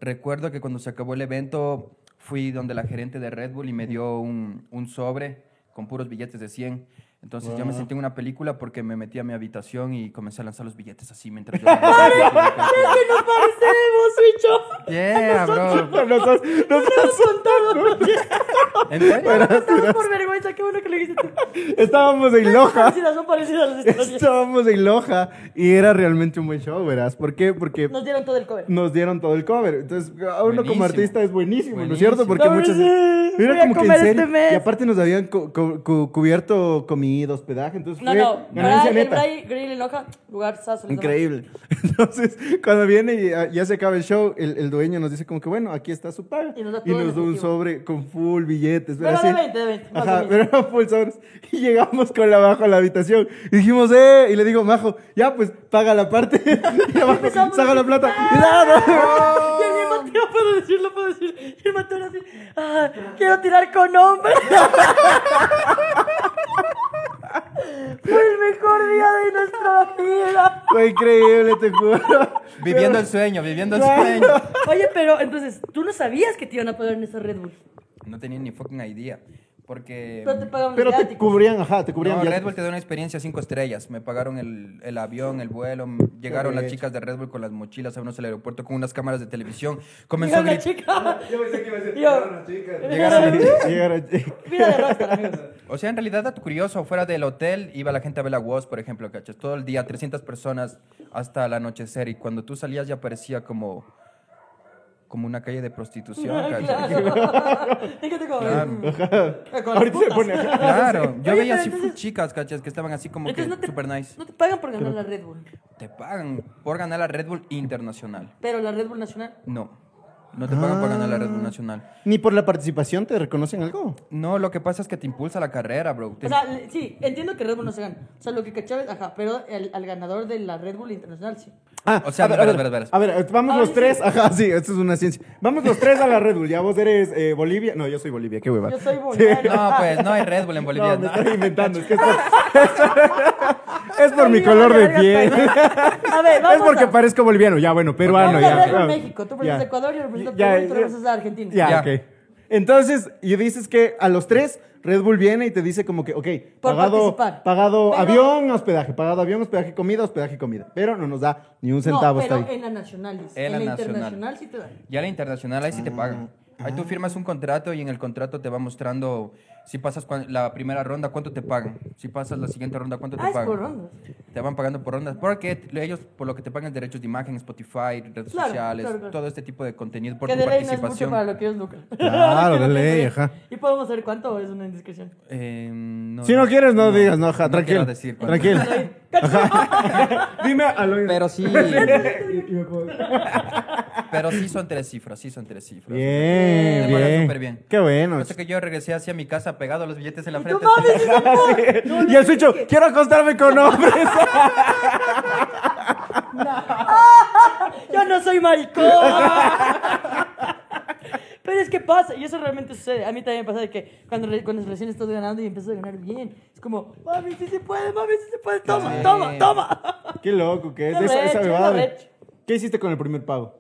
Speaker 2: recuerdo que cuando se acabó el evento, fui donde la gerente de Red Bull y me dio un, un sobre con puros billetes de 100. Entonces yo me sentí en una película porque me metí a mi habitación y comencé a lanzar los billetes así mientras yo...
Speaker 1: ¡Es que nos parecemos!
Speaker 2: Yeah, bro. ¿En serio?
Speaker 1: Estamos por vergüenza, qué bueno que lo dijiste tú.
Speaker 3: estábamos en Loja.
Speaker 1: Parecidas, son parecidas las historias.
Speaker 3: Estábamos en Loja y era realmente un buen show, verás. ¿Por qué? Porque
Speaker 1: Nos dieron todo el cover.
Speaker 3: nos dieron todo el cover. Entonces, a uno como artista es buenísimo, ¿no es cierto? Porque
Speaker 1: No, voy
Speaker 3: Era
Speaker 1: a
Speaker 3: como que en
Speaker 1: comer
Speaker 3: serio.
Speaker 1: este.
Speaker 3: Y aparte nos habían cu- cu- cu- cubierto comida, hospedaje. Entonces
Speaker 1: No,
Speaker 3: fue
Speaker 1: no. el. Bray Grill en Loja, lugar sazo. les
Speaker 3: Increíble. Entonces, cuando viene y ah, ya se acaba el show, el, el dueño nos dice como que, bueno, aquí está su paga.
Speaker 1: Y nos da
Speaker 3: Y nos da un sobre con full billetes.
Speaker 1: Pero
Speaker 3: así.
Speaker 1: de 20, de 20, más
Speaker 3: Ajá,
Speaker 1: de
Speaker 3: pero era full sobres. Y llegamos con la bajo a la habitación. Y dijimos, eh, y le digo, Majo, ya pues, paga la parte. y
Speaker 1: empezamos
Speaker 3: saca la plata. Y nada,
Speaker 1: Y el mismo tío, puedo decirlo, puedo decir. Y el matón así, ah, quiero tirar con hombre. Fue el mejor día de nuestra vida.
Speaker 3: Fue increíble, te juro.
Speaker 2: Viviendo el sueño, viviendo el sueño.
Speaker 1: Oye, pero entonces, tú no sabías que te iban a pagar en esa Red Bull.
Speaker 2: No tenía ni fucking idea. Porque.
Speaker 1: Pero te pagaban
Speaker 3: Pero
Speaker 1: los
Speaker 3: te
Speaker 1: viáticos.
Speaker 3: cubrían, ajá, te cubrían.
Speaker 2: No. Red Bull te da una experiencia cinco estrellas. Me pagaron el, el avión, el vuelo. Llegaron las
Speaker 3: hecho.
Speaker 2: chicas de Red Bull con las mochilas a unos al aeropuerto con unas cámaras de televisión. Comenzó
Speaker 1: Mira
Speaker 2: a
Speaker 1: la
Speaker 2: gritar.
Speaker 1: chica.
Speaker 4: Yo pensé que iba a decir,
Speaker 1: Yo-
Speaker 4: llegaron las chicas.
Speaker 2: Llegaron.
Speaker 3: Llegaron-
Speaker 1: de rockstar, amigos.
Speaker 2: O sea, en realidad, dato curioso, fuera del hotel iba la gente a ver la Woz, por ejemplo, ¿cachas? Todo el día, 300 personas hasta el anochecer. Y cuando tú salías ya parecía como, como una calle de prostitución, ¿cachas?
Speaker 1: Claro. Fíjate cómo
Speaker 2: Claro.
Speaker 1: Con las
Speaker 3: Ahorita se pone.
Speaker 2: Claro, yo
Speaker 1: Oye,
Speaker 2: veía así
Speaker 1: entonces-
Speaker 2: chicas, ¿cachas? Que estaban así como que
Speaker 1: Entonces no te,
Speaker 2: super nice.
Speaker 1: no te pagan por ganar la Red Bull,
Speaker 2: Te pagan por ganar la Red Bull Internacional.
Speaker 1: pero la Red Bull Nacional.
Speaker 2: No, no te pagan por ganar la Red
Speaker 3: Ah.
Speaker 2: Bull Nacional.
Speaker 3: Ni por la participación te reconocen algo.
Speaker 2: No, lo que pasa es que te impulsa la carrera, bro. Te-
Speaker 1: O sea, sí, entiendo que Red Bull no se gana. O sea, lo que cachaba es, ajá, pero el, al ganador de la Red Bull Internacional sí.
Speaker 3: Ah,
Speaker 2: O sea,
Speaker 3: a ver,
Speaker 2: verás,
Speaker 3: a ver, a vamos los
Speaker 1: sí.
Speaker 3: tres. Ajá, sí, esto es una ciencia. Vamos los tres a la Red Bull. Ya vos eres eh, Bolivia. No, yo soy Bolivia, qué hueva.
Speaker 1: Yo soy boliviano.
Speaker 2: No, pues no hay Red Bull en Bolivia.
Speaker 3: No, me
Speaker 2: no.
Speaker 3: estoy inventando. Es que es por, es por mi color de piel.
Speaker 1: A ver, vamos
Speaker 3: Es porque
Speaker 1: a...
Speaker 3: parezco boliviano. Ya, bueno, peruano.
Speaker 1: Vamos
Speaker 3: Ya,
Speaker 1: a Red Bull. México. Tú representas
Speaker 3: Ya.
Speaker 1: Ecuador, yo represento
Speaker 3: Ya,
Speaker 1: Perú y tú representas Argentina.
Speaker 3: Ya,
Speaker 2: Ya.
Speaker 3: ok. Entonces, y dices que a los tres Red Bull viene y te dice como que, ok,
Speaker 1: Por
Speaker 3: pagado,
Speaker 1: participar.
Speaker 3: pagado
Speaker 1: Pero-
Speaker 3: avión, hospedaje, pagado avión, hospedaje, comida, hospedaje, comida. Pero no nos da ni un centavo
Speaker 1: no,
Speaker 3: hasta
Speaker 1: pero
Speaker 3: ahí.
Speaker 1: en la nacional.
Speaker 2: En
Speaker 1: En
Speaker 2: la
Speaker 1: la
Speaker 2: nacional.
Speaker 1: internacional sí te dan.
Speaker 2: Ya la internacional ahí sí te
Speaker 3: Ah,
Speaker 2: pagan. Ahí tú firmas un contrato y en el contrato te va mostrando si pasas la primera ronda cuánto te pagan, si pasas la siguiente ronda cuánto te
Speaker 1: Ah, es
Speaker 2: pagan.
Speaker 1: por rondas.
Speaker 2: Te van pagando por rondas porque ellos por lo que te pagan es derechos de imagen, Spotify, redes
Speaker 1: Claro,
Speaker 2: sociales,
Speaker 1: claro, claro.
Speaker 2: todo este tipo de contenido por
Speaker 1: Que
Speaker 2: tu
Speaker 1: de ley no es mucho
Speaker 2: participación.
Speaker 1: para lo que ellos lucran.
Speaker 3: Claro, de ley, ajá.
Speaker 1: ¿Y podemos saber cuánto es una indiscreción?
Speaker 2: Eh, no,
Speaker 3: Si no quieres, no, digas, no, ajá,
Speaker 2: no
Speaker 3: tranquilo.
Speaker 2: quiero decir cuánto.
Speaker 3: tranquilo. Dime al oído.
Speaker 2: Pero sí,
Speaker 3: me
Speaker 2: pero sí son tres cifras, sí son tres cifras.
Speaker 3: Bien,
Speaker 2: pagan
Speaker 3: bien.
Speaker 2: súper bien.
Speaker 3: Qué bueno.
Speaker 2: Pasa que yo regresé hacia mi casa pegado a los billetes en la
Speaker 1: ¡Y tú
Speaker 2: frente.
Speaker 1: mames, ese amor!
Speaker 3: y el sucho, quiero acostarme con hombres.
Speaker 1: Yo no soy maricón. Que pasa, y eso realmente sucede. A mí también me pasa de que cuando, cuando recién estoy ganando y empiezo a ganar bien, es como, mami, sí se puede, mami, sí se puede, toma,
Speaker 2: Sí.
Speaker 1: toma, toma.
Speaker 3: Qué loco que es.
Speaker 1: Qué
Speaker 3: Esa, esa
Speaker 1: recho,
Speaker 3: bebada
Speaker 1: qué recho.
Speaker 3: ¿Qué hiciste con el primer pago?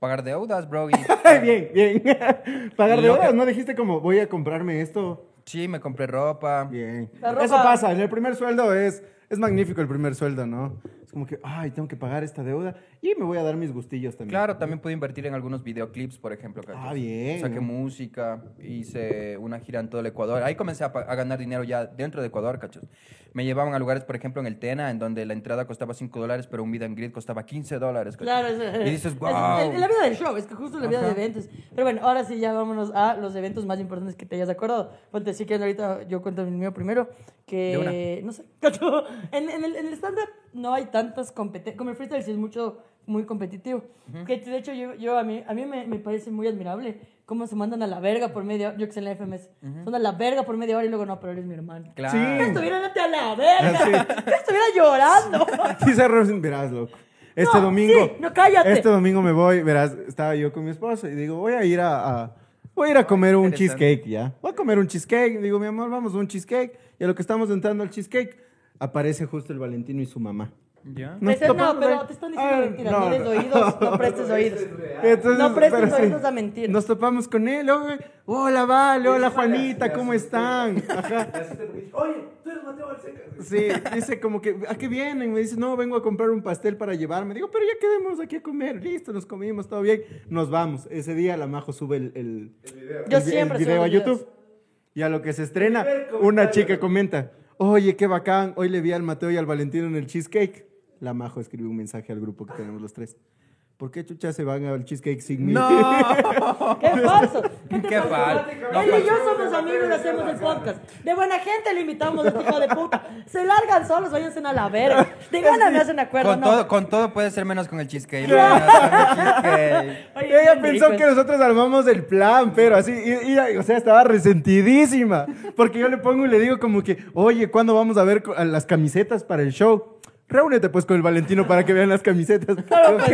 Speaker 2: Pagar deudas, bro. y-
Speaker 3: bien, bien. Pagar
Speaker 2: Lo
Speaker 3: deudas, ¿no dijiste como voy a comprarme esto?
Speaker 2: Sí, me compré ropa.
Speaker 3: Bien.
Speaker 1: La ropa-
Speaker 3: Eso pasa, en el primer sueldo es, es magnífico el primer sueldo, ¿no? Como que, ay, tengo que pagar esta deuda y me voy a dar mis gustillos también.
Speaker 2: Claro, también pude invertir en algunos videoclips, por ejemplo. ¿cachas?
Speaker 3: Ah, bien.
Speaker 2: Saqué música, hice una gira en todo el Ecuador. Ahí comencé a, a ganar dinero ya dentro de Ecuador, ¿cachas? Me llevaban a lugares, por ejemplo, en el Tena, en donde la entrada costaba 5 dólares, pero un meet and greet costaba 15 dólares.
Speaker 1: Claro, es,
Speaker 2: Y dices,
Speaker 1: es-
Speaker 2: wow.
Speaker 1: es la vida del show, es que justo la vida
Speaker 2: Ajá.
Speaker 1: de eventos. Pero bueno, ahora sí ya vámonos a los eventos más importantes que te hayas acordado. Ponte, sí que ahorita yo cuento el mío primero, que no sé, en, en el, en el stand-up no hay tantas competencias, como el freestyle sí es mucho, muy competitivo. Que de hecho yo, yo a mí, a mí me, me parece muy admirable cómo se mandan a la verga por media hora, yo que sé en la FMS, se mandan a la verga por media hora y luego no, pero eres mi hermano.
Speaker 2: Claro.
Speaker 3: Sí.
Speaker 1: Que estuviera date a la verga, que estuviera llorando.
Speaker 3: Sí, se verás, loco. Este
Speaker 1: No,
Speaker 3: domingo.
Speaker 1: sí, no, cállate.
Speaker 3: Este domingo me voy, verás, estaba yo con mi esposo y digo, voy a ir a, a- voy a ir a comer un cheesecake, ¿ya? Voy a comer un cheesecake. Digo, mi amor, vamos a un cheesecake. Y a lo que estamos entrando al cheesecake, aparece justo el Valentino y su mamá.
Speaker 2: ¿Ya?
Speaker 1: Ese- no,
Speaker 3: topamos
Speaker 1: pero te están diciendo
Speaker 3: Ah,
Speaker 1: mentiras,
Speaker 3: no,
Speaker 1: no,
Speaker 3: no.
Speaker 1: oídos, no prestes oídos.
Speaker 3: Entonces,
Speaker 1: No prestes
Speaker 3: pero sí,
Speaker 1: oídos a mentiras.
Speaker 3: Nos topamos con él. Hola, Vale. Hola, Juanita. ¿Cómo están? Ajá.
Speaker 4: Oye, tú eres Mateo Balseca.
Speaker 3: Sí, dice como que, ¿a qué vienen? Me dice, no, vengo a comprar un pastel para llevarme. Digo, pero ya quedemos aquí a comer. Listo, nos comimos, todo bien. Nos vamos. Ese día la Majo sube el, el,
Speaker 4: El video.
Speaker 1: Yo
Speaker 3: el vi-
Speaker 1: siempre
Speaker 3: el video
Speaker 1: subo
Speaker 3: a. YouTube. Y a lo que se estrena, una chica comenta, oye, qué bacán, hoy le vi al Mateo y al Valentino en el cheesecake. La Majo escribió un mensaje al grupo que tenemos los tres. ¿Por qué chucha se van al cheesecake sin mí?
Speaker 2: ¡No!
Speaker 1: ¡Qué falso! ¿Qué
Speaker 2: Qué
Speaker 1: pasa?
Speaker 2: falso. No,
Speaker 1: Él y yo
Speaker 2: falso.
Speaker 1: somos amigos y hacemos el podcast. De buena gente le invitamos a este hijo de puta. Se largan solos, váyanse a la verga. De gana me hacen acuerdo,
Speaker 2: Con
Speaker 1: ¿no?
Speaker 2: todo, con todo puede ser menos con el cheesecake. menos con el cheesecake.
Speaker 1: Oye,
Speaker 3: Ella pensó
Speaker 1: rico.
Speaker 3: que nosotros armamos el plan, pero así, y- y- o sea, estaba resentidísima. Porque yo le pongo y le digo como que, oye, ¿cuándo vamos a ver las camisetas para el show? Reúnete pues con el Valentino para que vean las camisetas.
Speaker 1: Claro, pues,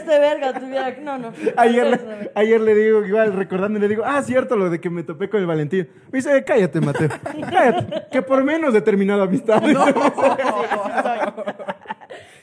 Speaker 1: este verga tuviera... No, no.
Speaker 3: Ayer, ayer le digo, igual recordando, le digo, ah, cierto, lo de que me topé con el Valentín. Me dice, cállate, Mateo. Cállate. Que por menos he terminado amistad.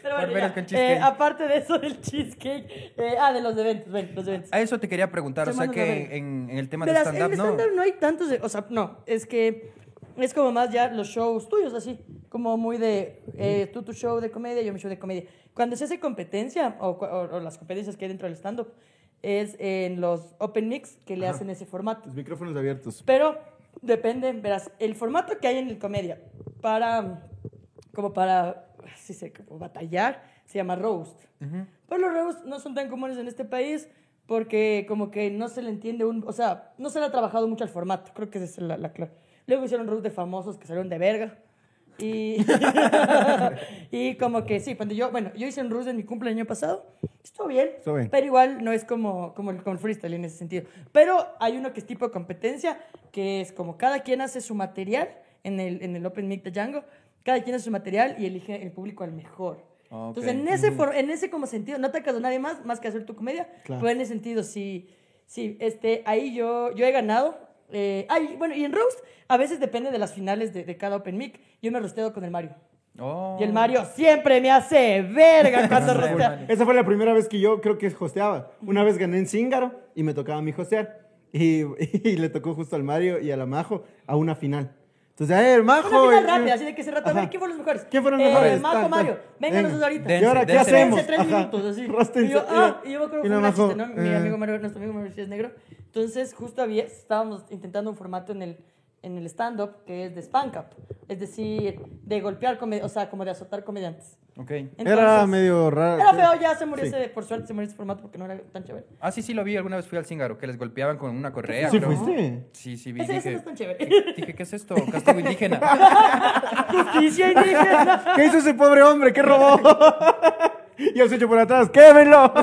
Speaker 1: Pero
Speaker 2: Por
Speaker 1: bueno, ya,
Speaker 2: con
Speaker 1: eh, aparte de eso del cheesecake... eh, ah, de los eventos, ven, los eventos.
Speaker 2: A eso te quería preguntar, o sea que en, en el tema de
Speaker 1: Verás, en
Speaker 2: stand-up, ¿no?
Speaker 1: stand-up no hay tantos, de- o sea, no, es que es como más ya los shows tuyos, así, como muy de eh, tú tu show de comedia, yo mi show de comedia. Cuando se hace competencia, o, cu- o- o las competencias que hay dentro del stand-up, es en los open mix que le hacen ese formato.
Speaker 3: Los micrófonos abiertos.
Speaker 1: Pero depende, verás, el formato que hay en el comedia para, como para, sí sé, como batallar, se llama roast. Pero los roast no son tan comunes en este país porque como que no se le entiende un, o sea, no se le ha trabajado mucho al formato, creo que esa es la, la clave. Luego hicieron roast de famosos que salieron de verga. Y, y como que sí, cuando yo, bueno, yo hice un roast en mi cumpleaños año pasado, estuvo bien,
Speaker 3: Estuvo bien.
Speaker 1: pero igual no es como, como el con freestyle en ese sentido. Pero hay uno que es tipo de competencia, que es como cada quien hace su material en el, en el Open Mic de Django, cada quien hace su material y elige el público al mejor.
Speaker 2: Ok.
Speaker 1: Entonces, en ese, for- en ese como sentido, no te atacas a nadie más, más que hacer tu comedia,
Speaker 3: Claro.
Speaker 1: pero en ese sentido, sí, sí, este, ahí yo, yo he ganado. Eh, ay, bueno, y en Roast, a veces depende de las finales de, de cada Open Mic. Yo me rosteo con el Mario.
Speaker 2: Oh.
Speaker 1: Y el Mario siempre me hace verga cuando rostea.
Speaker 3: Esa fue la primera vez que yo creo que hosteaba. Una vez gané en Zíngaro y me tocaba a mí hostear. Y, y le tocó justo al Mario y a la Majo a una final. Entonces, a ver, Majo.
Speaker 1: Una final
Speaker 3: eh,
Speaker 1: rápida, así de que se rato. A ver,
Speaker 3: Ajá.
Speaker 1: ¿quién fueron los mejores?
Speaker 3: ¿Quién fueron los
Speaker 1: Eh,
Speaker 3: mejores?
Speaker 1: Majo,
Speaker 3: tan.
Speaker 1: Mario. Vengan
Speaker 3: Venga.
Speaker 1: nosotros ahorita.
Speaker 2: Dense,
Speaker 3: ¿Y ahora qué hacemos?
Speaker 1: Dense tres
Speaker 3: Ajá.
Speaker 1: minutos, así.
Speaker 3: Róstense.
Speaker 1: Y yo, ah, y yo me acuerdo que ¿no? Mi
Speaker 3: eh.
Speaker 1: amigo Mario, nuestro amigo Mario es negro. Entonces, justo había, estábamos intentando un formato en el, en el stand-up que es de spank up. Es decir, de golpear, o sea, como de azotar comediantes.
Speaker 2: Ok.
Speaker 3: Era medio raro.
Speaker 1: Era feo, ya se murió
Speaker 3: Sí.
Speaker 1: ese, por suerte se murió ese formato porque no era tan chévere.
Speaker 2: Ah, sí, sí, lo vi. Alguna vez fui al Cíngaro, que les golpeaban con una correa.
Speaker 3: ¿Sí
Speaker 2: creo.
Speaker 3: fuiste?
Speaker 2: Sí, sí, vi.
Speaker 1: Ese, ese no
Speaker 2: Dije,
Speaker 1: es tan chévere.
Speaker 2: dije, ¿qué es esto? Castigo indígena.
Speaker 1: Justicia indígena.
Speaker 3: ¿Qué hizo ese pobre hombre? ¿Qué robó? y el hecho por atrás, ¡quémelo!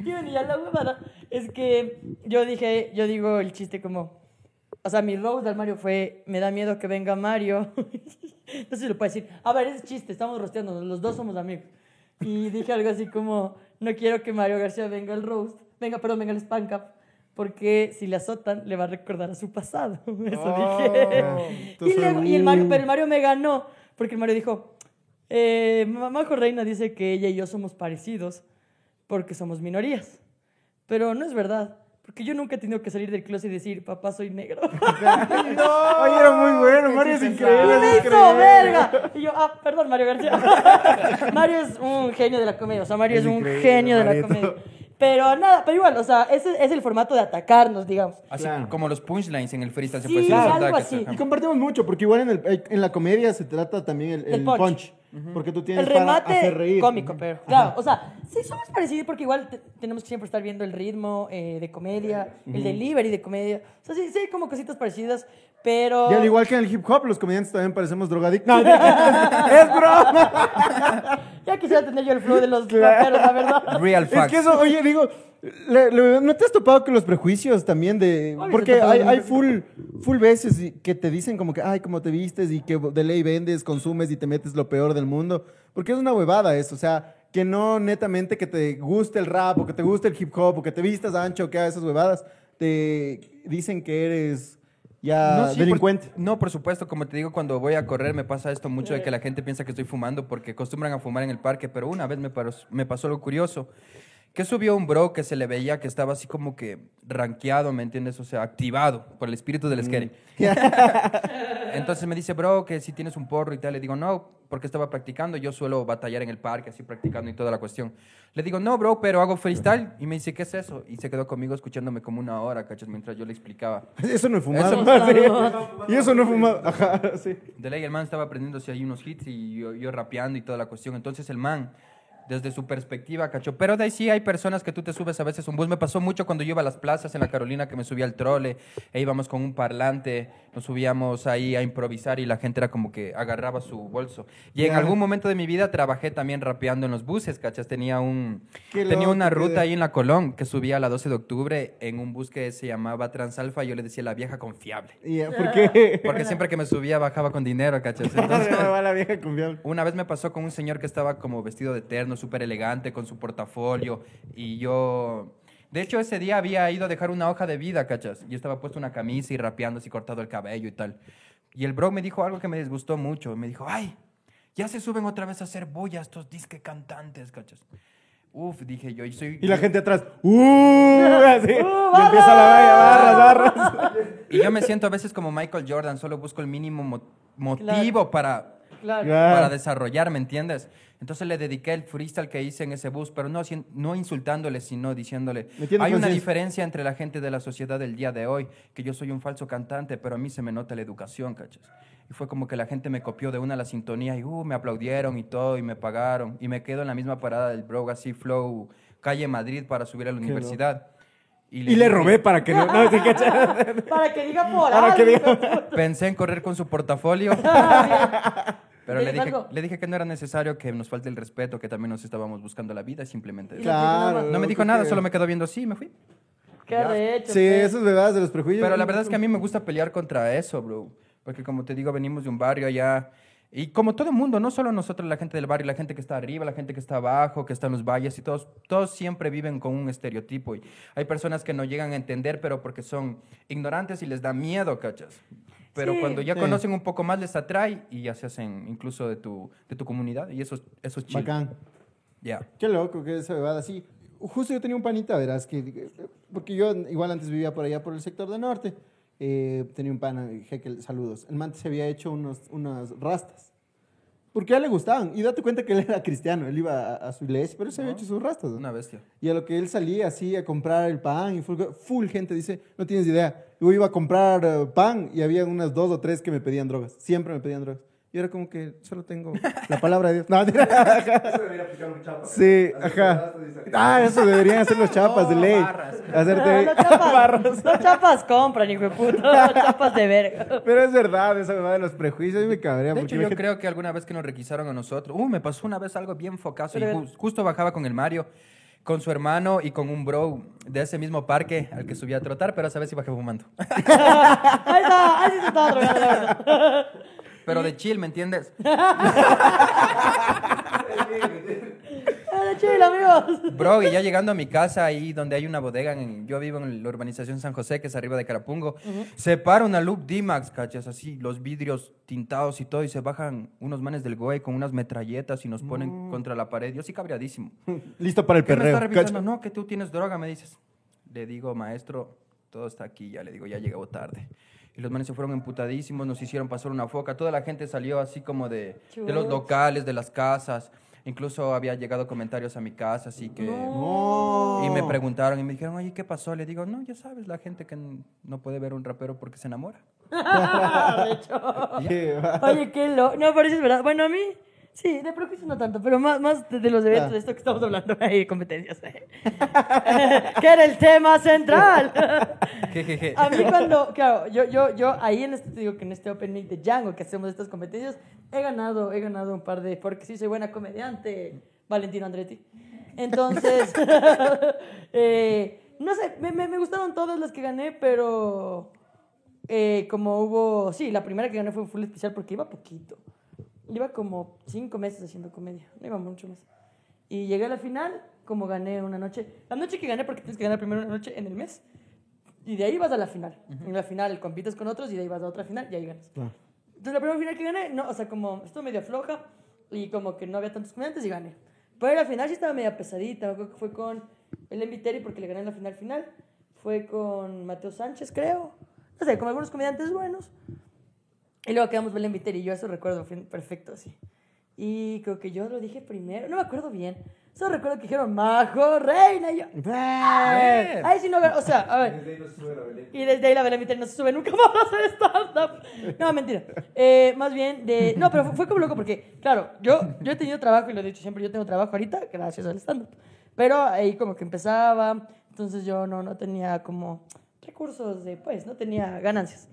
Speaker 1: Y bueno, ya la huevada es que yo dije, yo digo el chiste como, o sea, mi roast al Mario fue, me da miedo que venga Mario. no sé si lo puedo decir. A ver, es chiste, estamos rosteando, los dos somos amigos. Y dije algo así como, no quiero que Mario García venga al roast venga, perdón, venga el spank up, porque si le azotan, le va a recordar a su pasado. Eso
Speaker 3: Oh,
Speaker 1: dije. y,
Speaker 3: entonces,
Speaker 1: luego- y el Mario, pero el Mario me ganó, porque el Mario dijo, eh, Majo Reina dice que ella y yo somos parecidos porque somos minorías. Pero no es verdad, porque yo nunca he tenido que salir del closet y decir, papá, soy negro.
Speaker 3: Oye, era muy bueno, Mario es increíble. increíble.
Speaker 1: verga. Y yo, ah, perdón, Mario García. Mario es un genio de la comedia. O sea, Mario es,
Speaker 3: Es
Speaker 1: un genio de la comedia. Pero nada, pero igual, o sea, ese es el formato de atacarnos, digamos.
Speaker 2: Así
Speaker 3: Claro.
Speaker 2: como los punchlines en el freestyle se
Speaker 1: Sí,
Speaker 2: puede decir.
Speaker 1: algo
Speaker 2: los ataques,
Speaker 1: así.
Speaker 2: ajá.
Speaker 3: Y compartimos mucho, porque igual en, el- en la comedia se trata también el,
Speaker 1: El
Speaker 3: el
Speaker 1: punch.
Speaker 3: punch. Porque tú tienes
Speaker 1: El
Speaker 3: para
Speaker 1: remate
Speaker 3: hacer reír.
Speaker 1: cómico, pero claro, o sea, sí somos parecidos porque igual te- tenemos que siempre estar viendo el ritmo eh, de comedia, el delivery de comedia. O sea, sí, sí hay como cositas parecidas, pero...
Speaker 3: Y al igual que en el hip hop, los comediantes también parecemos drogadictos. No, es broma.
Speaker 1: Ya quisiera tener yo el flow de los raperos, la verdad.
Speaker 2: Real
Speaker 3: Es
Speaker 2: facts.
Speaker 3: que eso, oye, digo, le- le- ¿no te has topado con los prejuicios también de...? Porque hay, full, full veces que te dicen como que, ay, cómo te vistes y que de ley vendes, consumes y te metes lo peor del mundo. Porque es una huevada eso, o sea, que no netamente que te guste el rap o que te guste el hip hop o que te vistas ancho o que hagas esas huevadas, te dicen que eres ya
Speaker 2: sí,
Speaker 3: delincuente.
Speaker 2: por- no, por supuesto, como te digo, cuando voy a correr me pasa esto mucho de que la gente piensa que estoy fumando porque acostumbran a fumar en el parque, pero una vez me, me pasó algo curioso. Que subió un bro que se le veía que estaba así como que rankeado, ¿me entiendes? O sea, activado por el espíritu del skate. Entonces me dice, bro, que si tienes un porro y tal. Le digo, no, porque estaba practicando. Yo suelo batallar en el parque, así practicando y toda la cuestión. Le digo, no, bro, pero hago freestyle. Y me dice, ¿qué es eso? Y se quedó conmigo escuchándome como una hora, ¿cachas? Mientras yo le explicaba.
Speaker 3: Eso no es fumado.
Speaker 2: Eso-
Speaker 3: Sí. Y eso no es fumado. Ajá, sí.
Speaker 2: De ley, el man estaba aprendiéndose ahí unos hits y yo, yo rapeando y toda la cuestión. Entonces el man, desde su perspectiva, cachó. Pero de ahí sí hay personas que tú te subes a veces un bus. Me pasó mucho cuando yo iba a las plazas en la Carolina que me subía al trole e íbamos con un parlante, nos subíamos ahí a improvisar y la gente era como que agarraba su bolso. Y en algún momento de mi vida trabajé también rapeando en los buses, cachas. Tenía, un,
Speaker 3: Qué
Speaker 2: tenía una ruta
Speaker 3: de-
Speaker 2: ahí en la Colón que subía a la 12 de octubre en un bus que se llamaba Transalfa y yo le decía la vieja confiable.
Speaker 3: Y, eh, ¿Por qué?
Speaker 2: Porque siempre que me subía bajaba con dinero, ¿cachas? Entonces,
Speaker 3: la vieja confiable.
Speaker 2: una vez me pasó con un señor que estaba como vestido de terno, súper elegante, con su portafolio, y yo... De hecho, ese día había ido a dejar una hoja de vida, ¿cachas? Yo estaba puesto una camisa y rapeando así, cortado el cabello y tal. Y el bro me dijo algo que me disgustó mucho. Me dijo, ay, ya se suben otra vez a hacer boya estos disque cantantes, ¿cachas? Uf, dije yo, y soy...
Speaker 3: Y la gente atrás, ¡uh! Así. y
Speaker 1: barras!
Speaker 3: empieza la valla, barras, barras.
Speaker 2: Y yo me siento a veces como Michael Jordan, solo busco el mínimo mo- motivo para
Speaker 1: Claro.
Speaker 3: Claro.
Speaker 2: para desarrollar, ¿me entiendes? Entonces le dediqué el freestyle que hice en ese bus, pero no, no insultándole, sino diciéndole, hay una diferencia entre la gente de la sociedad del día de hoy, que yo soy un falso cantante, pero a mí se me nota la educación, ¿cachas? Y fue como que la gente me copió de una la sintonía y uh, me aplaudieron y todo, y me pagaron, y me quedo en la misma parada del bro, así flow, calle Madrid para subir a la universidad.
Speaker 3: Y le
Speaker 2: dije-
Speaker 3: robé para que no. no.
Speaker 1: Para que diga por
Speaker 3: Para que
Speaker 1: algo.
Speaker 3: diga-
Speaker 2: Pensé en correr con su portafolio. Pero
Speaker 1: ¿Le
Speaker 2: dije, le dije que no era necesario que nos falte el respeto, que también nos estábamos buscando la vida, simplemente. eso.
Speaker 3: Claro.
Speaker 2: No me dijo nada, solo me quedó viendo así y me fui.
Speaker 1: Qué arrecho.
Speaker 3: Sí,
Speaker 1: pues.
Speaker 3: eso es verdad de los prejuicios.
Speaker 2: Pero la verdad es que a mí me gusta pelear contra eso, bro. Porque como te digo, venimos de un barrio allá. Y como todo el mundo, no solo nosotros, la gente del barrio, la gente que está arriba, la gente que está abajo, que está en los valles y todos, todos siempre viven con un estereotipo. Y hay personas que no llegan a entender, pero porque son ignorantes y les da miedo, ¿cachas? Pero
Speaker 1: Sí.
Speaker 2: cuando ya
Speaker 3: Sí.
Speaker 2: conocen un poco más les atrae y ya se hacen incluso de tu, de tu comunidad. Y eso, es- eso es chido.
Speaker 3: Bacán.
Speaker 2: Ya.
Speaker 3: Qué loco que esa bebada así. Justo yo tenía un panita, verás, que, porque yo igual antes vivía por allá por el sector del norte. eh, tenía un pana, Jekyll, saludos. El man se había hecho unos, unas rastas. Porque a él le gustaban. Y date cuenta que él era cristiano. Él iba a, a su iglesia, pero se había hecho sus rastas. ¿no?
Speaker 2: Una bestia.
Speaker 3: Y a lo que él salía así a comprar el pan y full, full gente dice, no tienes idea. Yo iba a comprar eh, pan y había unas dos o tres que me pedían drogas. Siempre me pedían drogas. Y era como que solo tengo la palabra de Dios. No, mentira.
Speaker 4: Eso debería aplicar un chapa.
Speaker 3: Sí, ajá. Ah, eso deberían hacer los chapas de
Speaker 2: Oh,
Speaker 3: ley.
Speaker 2: barras.
Speaker 3: Hacerte
Speaker 1: No, no chapas, no chapas compran, hijo de puta. No chapas de verga.
Speaker 3: Pero es verdad, esa verdad de los prejuicios. Me cabrea.
Speaker 2: De hecho, yo
Speaker 3: gente-
Speaker 2: creo que alguna vez que nos requisaron a nosotros, uh, me pasó una vez algo bien focazo y ju- justo bajaba con el Mario, con su hermano y con un bro de ese mismo parque al que subía a trotar, pero esa vez sí bajé fumando.
Speaker 1: Ahí está, ahí sí se estaba drogando, la verdad.
Speaker 2: pero de chill, ¿me entiendes?
Speaker 1: De chill, amigos.
Speaker 2: Bro, y ya llegando a mi casa, ahí donde hay una bodega, en- yo vivo en la urbanización San José, que es arriba de Carapungo, se para una Loop D-Max, cachas, así, los vidrios tintados y todo, y se bajan unos manes del GOE con unas metralletas y nos ponen contra la pared. Yo sí cabreadísimo.
Speaker 3: Listo para el
Speaker 2: ¿Qué me
Speaker 3: perreo.
Speaker 2: está revisando?
Speaker 3: cacha.
Speaker 2: No, que tú tienes droga, me dices. Le digo, maestro, todo está aquí, ya le digo, ya llegó tarde. Y los manes se fueron emputadísimos, nos hicieron pasar una foca. Toda la gente salió así como de, de los locales, de las casas. Incluso había llegado comentarios a mi casa, así que...
Speaker 3: No.
Speaker 2: Y me preguntaron y me dijeron, oye, ¿qué pasó? Le digo, no, ya sabes, la gente que no puede ver un rapero porque se enamora.
Speaker 1: Oye, qué lo. No, pero sí es verdad. Bueno, a mí, sí, de prejuicios no tanto, pero más, más de, de los eventos,
Speaker 3: Ah.
Speaker 1: de esto que estamos hablando, ahí, competencias. eh. que era el tema central.
Speaker 2: Jejeje.
Speaker 1: a mí cuando, claro, yo, yo, yo ahí en este, te digo que en este Open Mic de Django que hacemos estas competencias, he ganado, he ganado un par de, porque sí soy buena comediante, Valentino Andretti. Entonces, eh, no sé, me, me, me gustaron todas las que gané, pero eh, como hubo, sí, la primera que gané fue full especial porque iba poquito. Iba como cinco meses haciendo comedia, no iba mucho más. Y llegué a la final, como gané una noche, la noche que gané porque tienes que ganar primero una noche en el mes. Y de ahí vas a la final. En la final compites con otros y de ahí vas a otra final y ahí ganas. Entonces la primera final que gané, no, o sea, como estuvo medio floja y como que no había tantos comediantes y gané. Pero la final sí estaba media pesadita, acuerdo que fue con el Viteri porque le gané en la final final. Fue con Mateo Sánchez, creo. No sé, con algunos comediantes buenos. Y luego quedamos Belén Viteri y yo eso recuerdo perfecto así. Y creo que yo lo dije primero, no me acuerdo bien. Solo recuerdo que dijeron Majo, Reina, y yo. Ay, sí, no, o sea, a ver. Y desde ahí la Belén Viteri no se sube nunca más a hacer stand-up. No, mentira. Eh, más bien de... No, pero fue, fue como loco porque, claro, yo, yo he tenido trabajo y lo he dicho siempre, yo tengo trabajo ahorita gracias al stand-up. Pero ahí como que empezaba, entonces yo no, no tenía como recursos de, pues, no tenía ganancias.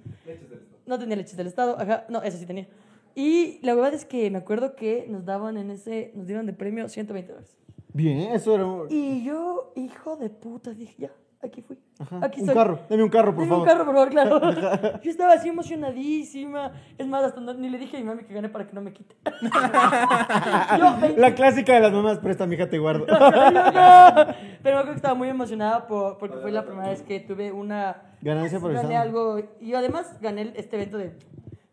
Speaker 1: No tenía leches del Estado, ajá, no, eso sí tenía. Y la verdad es que me acuerdo que nos daban en ese, nos dieron de premio 120 dólares.
Speaker 3: Bien, eso era.
Speaker 1: Y yo, hijo de puta, dije, ya, aquí fui.
Speaker 3: Ajá,
Speaker 1: Aquí
Speaker 3: un carro, deme un carro, por
Speaker 1: Deme
Speaker 3: favor.
Speaker 1: un carro, por favor, claro. Yo estaba así emocionadísima. Es más, hasta no- ni le dije a mi mami que gané para que no me quite. yo,
Speaker 3: La clásica de las mamás, presta, mija, te guardo.
Speaker 1: Yo. Pero creo que estaba muy emocionada por- porque fue la primera vez que tuve una...
Speaker 3: Ganancia por
Speaker 1: Gané algo. Y además gané este evento de...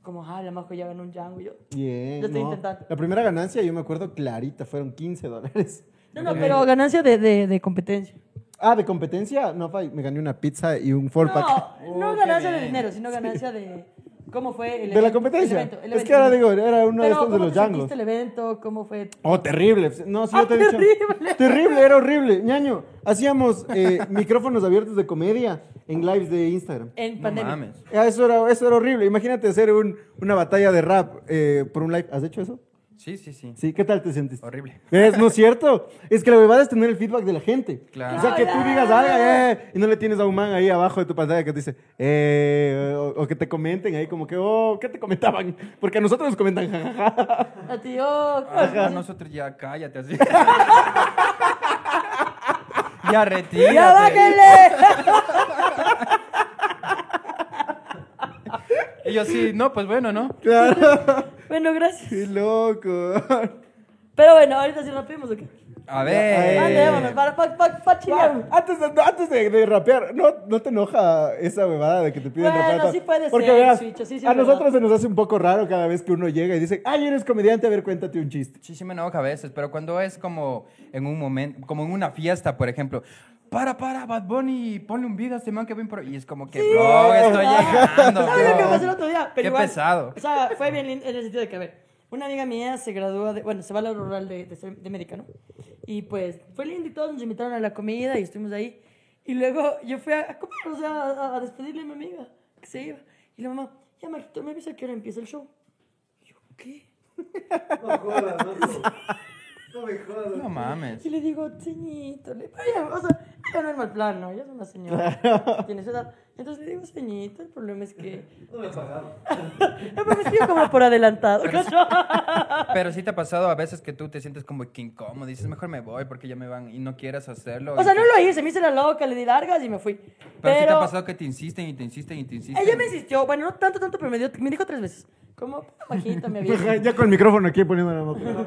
Speaker 1: Como, ah, la majo ya ganó un Django. Yo,
Speaker 3: Bien.
Speaker 1: Yo estoy
Speaker 3: no.
Speaker 1: intentando.
Speaker 3: La primera ganancia, yo me acuerdo clarita, fueron 15 dólares.
Speaker 1: no, no, pero ganancia de, de, de competencia.
Speaker 3: Ah, de competencia, no, me gané una pizza y un four pack.
Speaker 1: No, no ganancia de dinero, sino ganancia de cómo fue el
Speaker 3: De la
Speaker 1: evento-
Speaker 3: competencia.
Speaker 1: el evento, el
Speaker 3: Es
Speaker 1: evento,
Speaker 3: que ahora
Speaker 1: evento.
Speaker 3: digo, era uno de estos de
Speaker 1: ¿cómo
Speaker 3: los Djangos.
Speaker 1: sentiste el evento? ¿Cómo fue?
Speaker 3: Oh, terrible. No, sí,
Speaker 1: Ah,
Speaker 3: yo te he dicho.
Speaker 1: terrible.
Speaker 3: Terrible, era horrible. ñaño, hacíamos eh, micrófonos abiertos de comedia en lives de Instagram.
Speaker 1: En
Speaker 2: No
Speaker 1: pandemia.
Speaker 2: mames.
Speaker 3: Ah, Eso era, eso era horrible. Imagínate hacer un- una batalla de rap eh, por un live. ¿Has hecho eso?
Speaker 2: Sí, sí, sí.
Speaker 3: Sí, ¿qué tal te sentiste?
Speaker 2: Horrible.
Speaker 3: Es, no es cierto. Es que la verdad es tener el feedback de la gente.
Speaker 2: Claro.
Speaker 3: O sea, que tú digas algo eh, y no le tienes a un man ahí abajo de tu pantalla que te dice, eh, o, o que te comenten ahí como que, oh, ¿qué te comentaban? Porque a nosotros nos comentan, jajaja.
Speaker 1: A ti, oh,
Speaker 2: Ajá, nosotros ya cállate así. ya retírate.
Speaker 1: ¡Ya bájenle!
Speaker 2: Y yo sí, no, pues bueno, ¿no?
Speaker 3: Claro.
Speaker 1: bueno, gracias.
Speaker 3: Qué loco.
Speaker 1: Pero bueno, ahorita sí nos pedimos o qué.
Speaker 2: A ver.
Speaker 1: Andémonos, para, para, para, para chilear.
Speaker 3: Antes, de, antes de, de rapear, ¿no, ¿no te enoja esa bebada de que te piden
Speaker 1: Bueno,
Speaker 3: rapear?
Speaker 1: sí puede
Speaker 3: Porque
Speaker 1: ser,
Speaker 3: veas,
Speaker 1: sí, sí,
Speaker 3: a nosotros se nos hace un poco raro cada vez que uno llega y dice, ay, eres comediante, a ver, cuéntate un chiste.
Speaker 2: Sí, sí me enoja a veces, pero cuando es como en un momento, como en una fiesta, por ejemplo. Para, para, Bad Bunny, ponle un video a este man que ven por... Y es como que, bro, estoy llegando,
Speaker 1: ¿Sabes lo que pasó el otro día? Pero
Speaker 2: Qué
Speaker 1: igual,
Speaker 2: pesado.
Speaker 1: O sea, fue bien lindo en el sentido de que, a ver, una amiga mía se gradúa de, bueno, se va a la rural de, de, de médica, ¿no? Y pues fue lindo y todos nos invitaron a la comida y estuvimos ahí. Y luego yo fui a, a comer, o sea, a, a despedirle a mi amiga que se iba. Y la mamá, ya, Marquito, me avisa a qué hora empieza el show. Y yo, ¿qué?
Speaker 4: No jodas, no, no me jodas.
Speaker 2: No mames.
Speaker 1: Y le digo, ceñito, le... pero ella, o sea, ella no es mal plan, ¿no? Ella es una señora, tiene su edad. Entonces le digo, ceñito, el problema es que...
Speaker 4: No me pagaron.
Speaker 1: El problema es que yo como por adelantado, ¿cacho?
Speaker 2: Pero sí te ha pasado a veces que tú te sientes como que incómodo, dices, mejor me voy porque ya me van y no quieras hacerlo.
Speaker 1: O sea,
Speaker 2: y
Speaker 1: no
Speaker 2: que-
Speaker 1: lo hice, me hice la loca, le di largas y me fui.
Speaker 2: Pero,
Speaker 1: Pero,
Speaker 2: sí te ha pasado que te insisten y te insisten y te insisten.
Speaker 1: ella me insistió, bueno, no tanto, tanto, pero me, dio, me dijo tres veces Como bajito, mi vieja.
Speaker 3: Ya con el micrófono aquí poniendo la mano.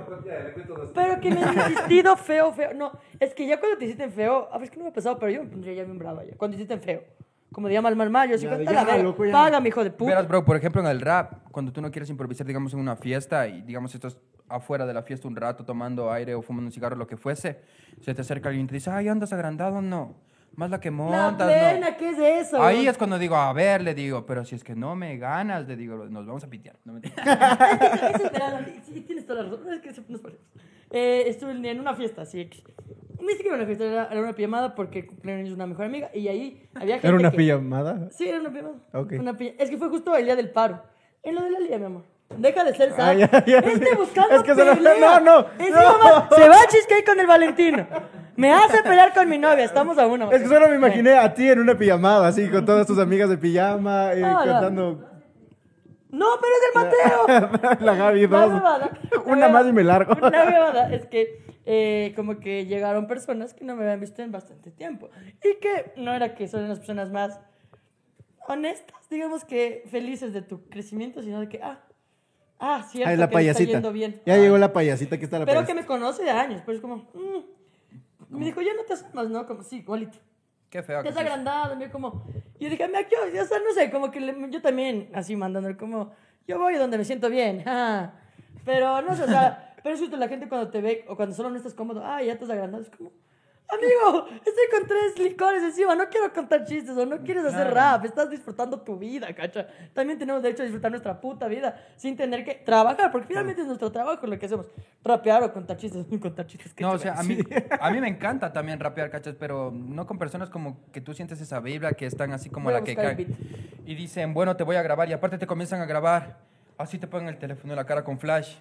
Speaker 1: Pero que me han insistido feo, feo. No, es que ya cuando te hiciste feo, a ver, es que no me ha pasado, pero yo me pondría ya bien brava ya. Cuando te hiciste feo. Como de mal, mal, mal, yo
Speaker 3: Ya,
Speaker 1: "Cuenta
Speaker 3: ya,
Speaker 1: la verga,
Speaker 3: loco, ya".
Speaker 1: Págame, hijo de puta.
Speaker 2: Verás, bro, por ejemplo, en el rap, cuando tú no quieres improvisar, digamos, en una fiesta y, digamos, estás afuera de la fiesta un rato tomando aire o fumando un cigarro, lo que fuese, se te acerca alguien y te dice, ay, andas agrandado, no. Más la que
Speaker 1: La
Speaker 2: montas,
Speaker 1: plena,
Speaker 2: no.
Speaker 1: ¿qué es eso?
Speaker 2: Ahí es cuando digo, a ver, le digo, pero si es que no me ganas, le digo, nos vamos a pitear. No, mentira.
Speaker 1: Es que ese verano, sí, tienes toda la razón. Es que eso nos parece. Eh, estuve en una fiesta, así. Ni siquiera una fiesta, era, era una pijamada porque cumpleaños una mejor amiga y ahí había gente
Speaker 3: ¿Era una
Speaker 1: que-
Speaker 3: pijamada?
Speaker 1: Sí, era una pijamada.
Speaker 3: Ok.
Speaker 1: Una pi- Es que fue justo el día del paro. En lo de la liga, mi amor. Deja de ser sad.
Speaker 3: Ah, ya, ya,
Speaker 1: este
Speaker 3: sí.
Speaker 1: buscando
Speaker 3: Es que se lo- no, no,
Speaker 1: Encima
Speaker 3: no.
Speaker 1: Se va a cheesecake con el Valentino. Me hace pelear con mi novia. Estamos a una.
Speaker 3: Es que solo me imaginé a ti en una pijamada, así, con todas tus amigas de pijama, eh,
Speaker 1: Ah,
Speaker 3: cantando
Speaker 1: No, pero es el Mateo.
Speaker 3: la Gaby
Speaker 1: La
Speaker 3: 2.
Speaker 1: huevada, la
Speaker 3: Una más y me largo.
Speaker 1: La huevada es que eh, como que llegaron personas que no me habían visto en bastante tiempo. Y que no era que son las personas más honestas, digamos que felices de tu crecimiento, sino de que, ah, ah, cierto,
Speaker 3: Ah, es la
Speaker 1: que le está
Speaker 3: payasita.
Speaker 1: yendo bien.
Speaker 3: Ya llegó la payasita, aquí está la
Speaker 1: Pero que
Speaker 3: payasita.
Speaker 1: me conoce de años, pero es como, mm. me dijo, ya no te asomas, ¿no? Como, sí, igualito.
Speaker 2: Qué feo.
Speaker 1: Te
Speaker 2: que
Speaker 1: has agrandado, me como... Yo dije, me yo, o sea, no sé, como que le- yo también, así mandándole como, yo voy donde me siento bien, ah. Pero no sé, o sea, pero es justo la gente cuando te ve, o cuando solo no estás cómodo, ah, ya te has agrandado, es como, amigo, estoy con tres licores encima, no quiero contar chistes, o no quieres hacer rap, estás disfrutando tu vida, cacha. También tenemos derecho a disfrutar nuestra puta vida, sin tener que trabajar, porque finalmente es nuestro trabajo lo que hacemos, rapear o contar chistes, contar chistes.
Speaker 2: No, o sea, a mí, a mí me encanta también rapear, ¿cachas? Pero no con personas como que tú sientes esa vibra, que están así como la que
Speaker 1: buscar el
Speaker 2: cae.
Speaker 1: beat.
Speaker 2: Y dicen, bueno, te voy a grabar. Y aparte te comienzan a grabar. Así te ponen el teléfono en la cara con flash.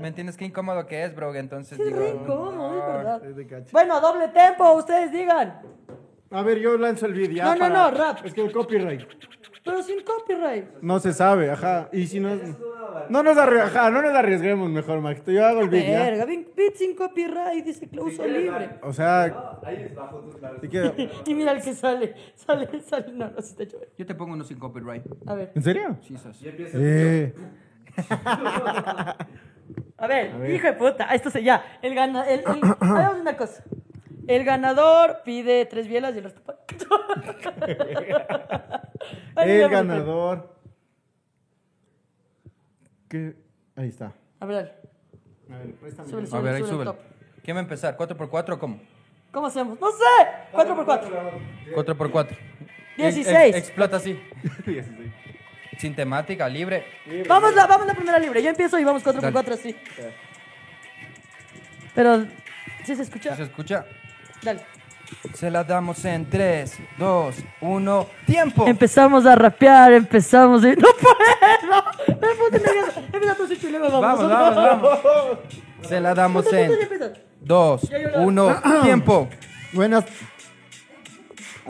Speaker 2: ¿Me entiendes? Qué incómodo que es, bro. Entonces
Speaker 1: Qué
Speaker 2: digo...
Speaker 1: rico, es
Speaker 2: "Ah".
Speaker 1: verdad.
Speaker 3: es de.
Speaker 1: Bueno, doble tempo, ustedes digan.
Speaker 3: A ver, yo lanzo el video.
Speaker 1: No, no, no, rap.
Speaker 3: Es que el copyright.
Speaker 1: Pero sin copyright.
Speaker 3: No se sabe, ajá. Y si no. No nos, arri- ajá, no nos arriesguemos mejor, Maxito. Yo hago el beat, ¿ya?
Speaker 1: Verga, beat sin copyright, dice que uso libre.
Speaker 3: O sea,
Speaker 4: Ahí es bajo tus labios.
Speaker 3: si quiero-
Speaker 1: Y mira el que sale, sale, sale. No, no, se está hecho.
Speaker 2: Yo te pongo uno sin copyright.
Speaker 1: A ver,
Speaker 3: ¿En serio?
Speaker 2: Sí, sos.
Speaker 4: Y empieza
Speaker 3: Eh.
Speaker 1: a ver, hijo de puta. Esto se ya. El gana, el, el, hagamos una cosa. El ganador pide tres bielas y el resto. Ahí
Speaker 3: El
Speaker 1: vamos,
Speaker 3: ganador. ¿Qué? Ahí está.
Speaker 1: A ver, dale.
Speaker 3: A ver, préstame.
Speaker 1: Súbele,
Speaker 2: A
Speaker 1: súbele,
Speaker 2: ver, ahí
Speaker 1: súbele el top.
Speaker 2: ¿Quién va a empezar? ¿4x4 o cómo?
Speaker 1: ¿Cómo hacemos? No sé. 4x4.
Speaker 2: 4x4.
Speaker 1: 16.
Speaker 2: explota así. Sin temática, libre.
Speaker 1: Vamos la, vamos la primera libre. Yo empiezo y vamos 4x4
Speaker 2: Dale.
Speaker 1: así. Pero, ¿sí se escucha?
Speaker 2: ¿Se escucha?
Speaker 1: Dale.
Speaker 2: Se la damos en 3, 2, 1, ¡tiempo!
Speaker 1: Empezamos a rapear, empezamos a... ¡No puedo! Me puse nervioso. Empieza tú, luego
Speaker 2: Vamos,
Speaker 1: vamos.
Speaker 2: vamos, vamos. Se la damos en
Speaker 1: empieza, empieza.
Speaker 2: 2,
Speaker 1: Ya, yo la-
Speaker 2: 1, ¡tiempo!
Speaker 3: Buenas,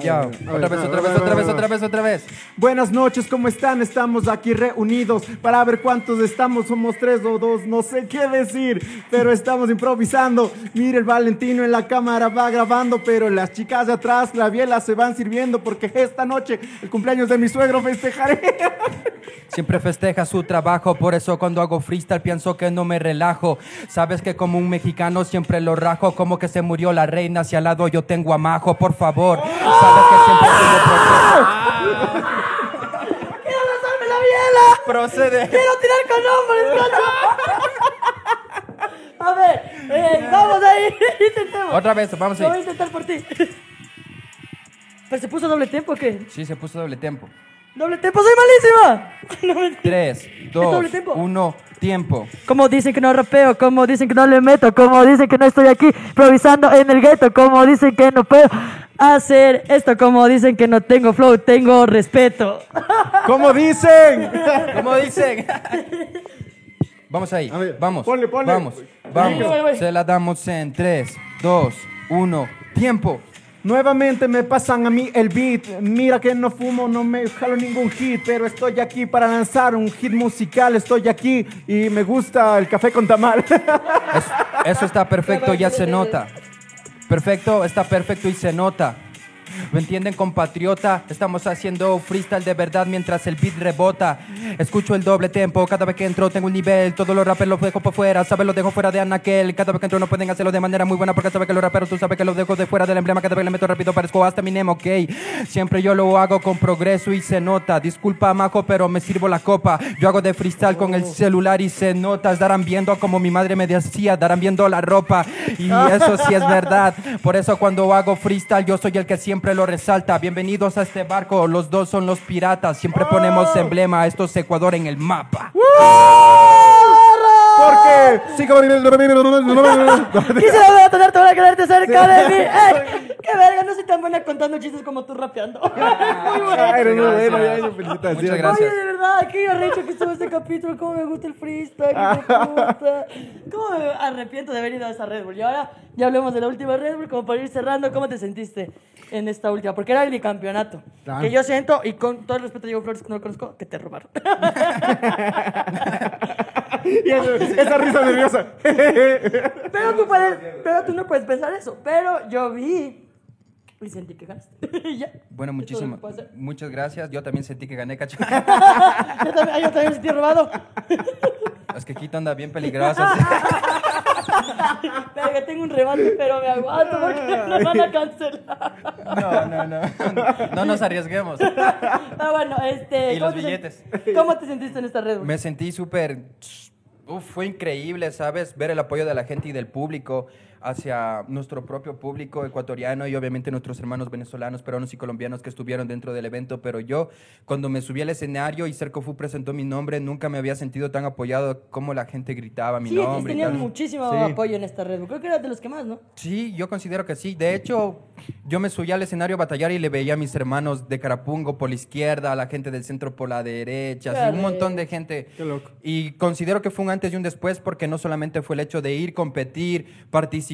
Speaker 2: Ya, otra vez, otra vez, otra vez, otra vez, otra vez.
Speaker 3: buenas noches, ¿cómo están? Estamos aquí reunidos para ver cuántos estamos. Somos tres o dos, no sé qué decir, pero estamos improvisando. Mire, el Valentino en la cámara va grabando, pero las chicas de atrás, la biela se van sirviendo porque esta noche, el cumpleaños de mi suegro, festejaré.
Speaker 2: Siempre festeja su trabajo, por eso cuando hago freestyle pienso que no me relajo. Sabes que como un mexicano siempre lo rajo, como que se murió la reina, hacia al lado yo tengo a Majo, por favor. Que siempre
Speaker 1: ¡Quiero lanzarme la biela!
Speaker 2: Procede.
Speaker 1: ¡Quiero tirar con hombres, cacho! A ver, eh, vamos ahí. Intentemos.
Speaker 2: Otra vez, vamos
Speaker 1: Lo voy a
Speaker 2: ahí.
Speaker 1: intentar por ti. ¿Pero se puso doble tempo o qué?
Speaker 2: Sí, se puso doble tiempo.
Speaker 1: ¡Doble tempo! ¡Soy malísima! No me-
Speaker 2: 3,
Speaker 1: doble
Speaker 2: 2,
Speaker 1: tiempo.
Speaker 2: 1, tiempo.
Speaker 1: Como dicen que no rapeo, como dicen que no le meto, como dicen que no estoy aquí improvisando en el gueto, como dicen que no puedo hacer esto, como dicen que no tengo flow, tengo respeto.
Speaker 3: ¿Cómo dicen?
Speaker 2: ¿Cómo dicen? Vamos ahí,
Speaker 3: A ver,
Speaker 2: vamos,
Speaker 3: ponle, ponle.
Speaker 2: vamos, vamos. Se la damos en 3, 2, 1, tiempo.
Speaker 3: Nuevamente me pasan a mí el beat. Mira que no fumo, no me jalo ningún hit, pero estoy aquí para lanzar un hit musical. Estoy aquí y me gusta el café con tamal.
Speaker 2: Es- eso está perfecto, ya se nota. Perfecto, está perfecto y se nota. ¿Lo entienden, compatriota? Estamos haciendo freestyle de verdad mientras el beat rebota. Escucho el doble tempo, cada vez que entro tengo un nivel. Todos los raperos los dejo por fuera, sabes, los dejo fuera de Anaquel. Cada vez que entro no pueden hacerlo de manera muy buena porque sabes que los raperos tú sabes que los dejo de fuera del emblema. Cada vez le meto rápido parezco hasta mi Nemo, ok. Siempre yo lo hago con progreso y se nota. Disculpa, majo, pero me sirvo la copa. Yo hago de freestyle con el celular y se nota. Estarán viendo como mi madre me decía, darán viendo la ropa. Y eso sí es verdad. Por eso cuando hago freestyle yo soy el que siempre lo resalta. Bienvenidos a este barco, los dos son los piratas. Siempre ponemos emblema, esto es Ecuador en el mapa.
Speaker 3: Porque sí, como
Speaker 1: Quisiera tener toda la quererte cerca de mí. ¡Ey! ¡Qué verga! No soy tan buena contando chistes como tú rapeando. Muy bueno.
Speaker 3: Felicitaciones.
Speaker 2: Muchas gracias.
Speaker 1: Oye, de verdad, qué arrecho que estuvo este capítulo. Cómo me gusta el freestyle. puta. Cómo me arrepiento de haber ido a esa Red Bull. Y ahora ya hablemos de la última Red Bull, como para ir cerrando. ¿Cómo te sentiste en esta última? Porque era el bicampeonato.
Speaker 3: Claro.
Speaker 1: Que yo siento, y con todo el respeto a Diego Flores, que no lo conozco, que te robaron.
Speaker 3: Y eso- esa risa nerviosa.
Speaker 1: Pero tú, puedes, pero tú no puedes pensar eso. Pero yo vi y sentí que ganaste. Ya.
Speaker 2: Bueno, muchísimas, muchas gracias. Yo también sentí que gané, cacho.
Speaker 1: Yo también, yo también me sentí robado.
Speaker 2: Es que Quito anda bien peligrosa.
Speaker 1: Verga, tengo un rebate, pero me aguanto porque me van a cancelar.
Speaker 2: No, no, no. No nos arriesguemos.
Speaker 1: Ah, bueno, este.
Speaker 2: Y
Speaker 1: ¿cómo
Speaker 2: los
Speaker 1: te
Speaker 2: billetes.
Speaker 1: ¿Cómo te sentiste en esta red?
Speaker 2: Me sentí súper... Uf, fue increíble, ¿sabes? Ver el apoyo de la gente y del público hacia nuestro propio público ecuatoriano y obviamente nuestros hermanos venezolanos, peruanos y colombianos que estuvieron dentro del evento. Pero yo, cuando me subí al escenario y Cercofu presentó mi nombre, nunca me había sentido tan apoyado como la gente gritaba mi
Speaker 1: Sí,
Speaker 2: nombre. y
Speaker 1: tenían muchísimo
Speaker 3: Sí.
Speaker 1: apoyo en esta red. Creo que era de los que más, ¿no?
Speaker 2: Sí, yo considero que sí. De hecho, yo me subí al escenario a batallar y le veía a mis hermanos de Carapungo por la izquierda, a la gente del centro por la derecha, así, un montón de gente.
Speaker 3: Qué loco.
Speaker 2: Y considero que fue un antes y un después porque no solamente fue el hecho de ir, competir, participar,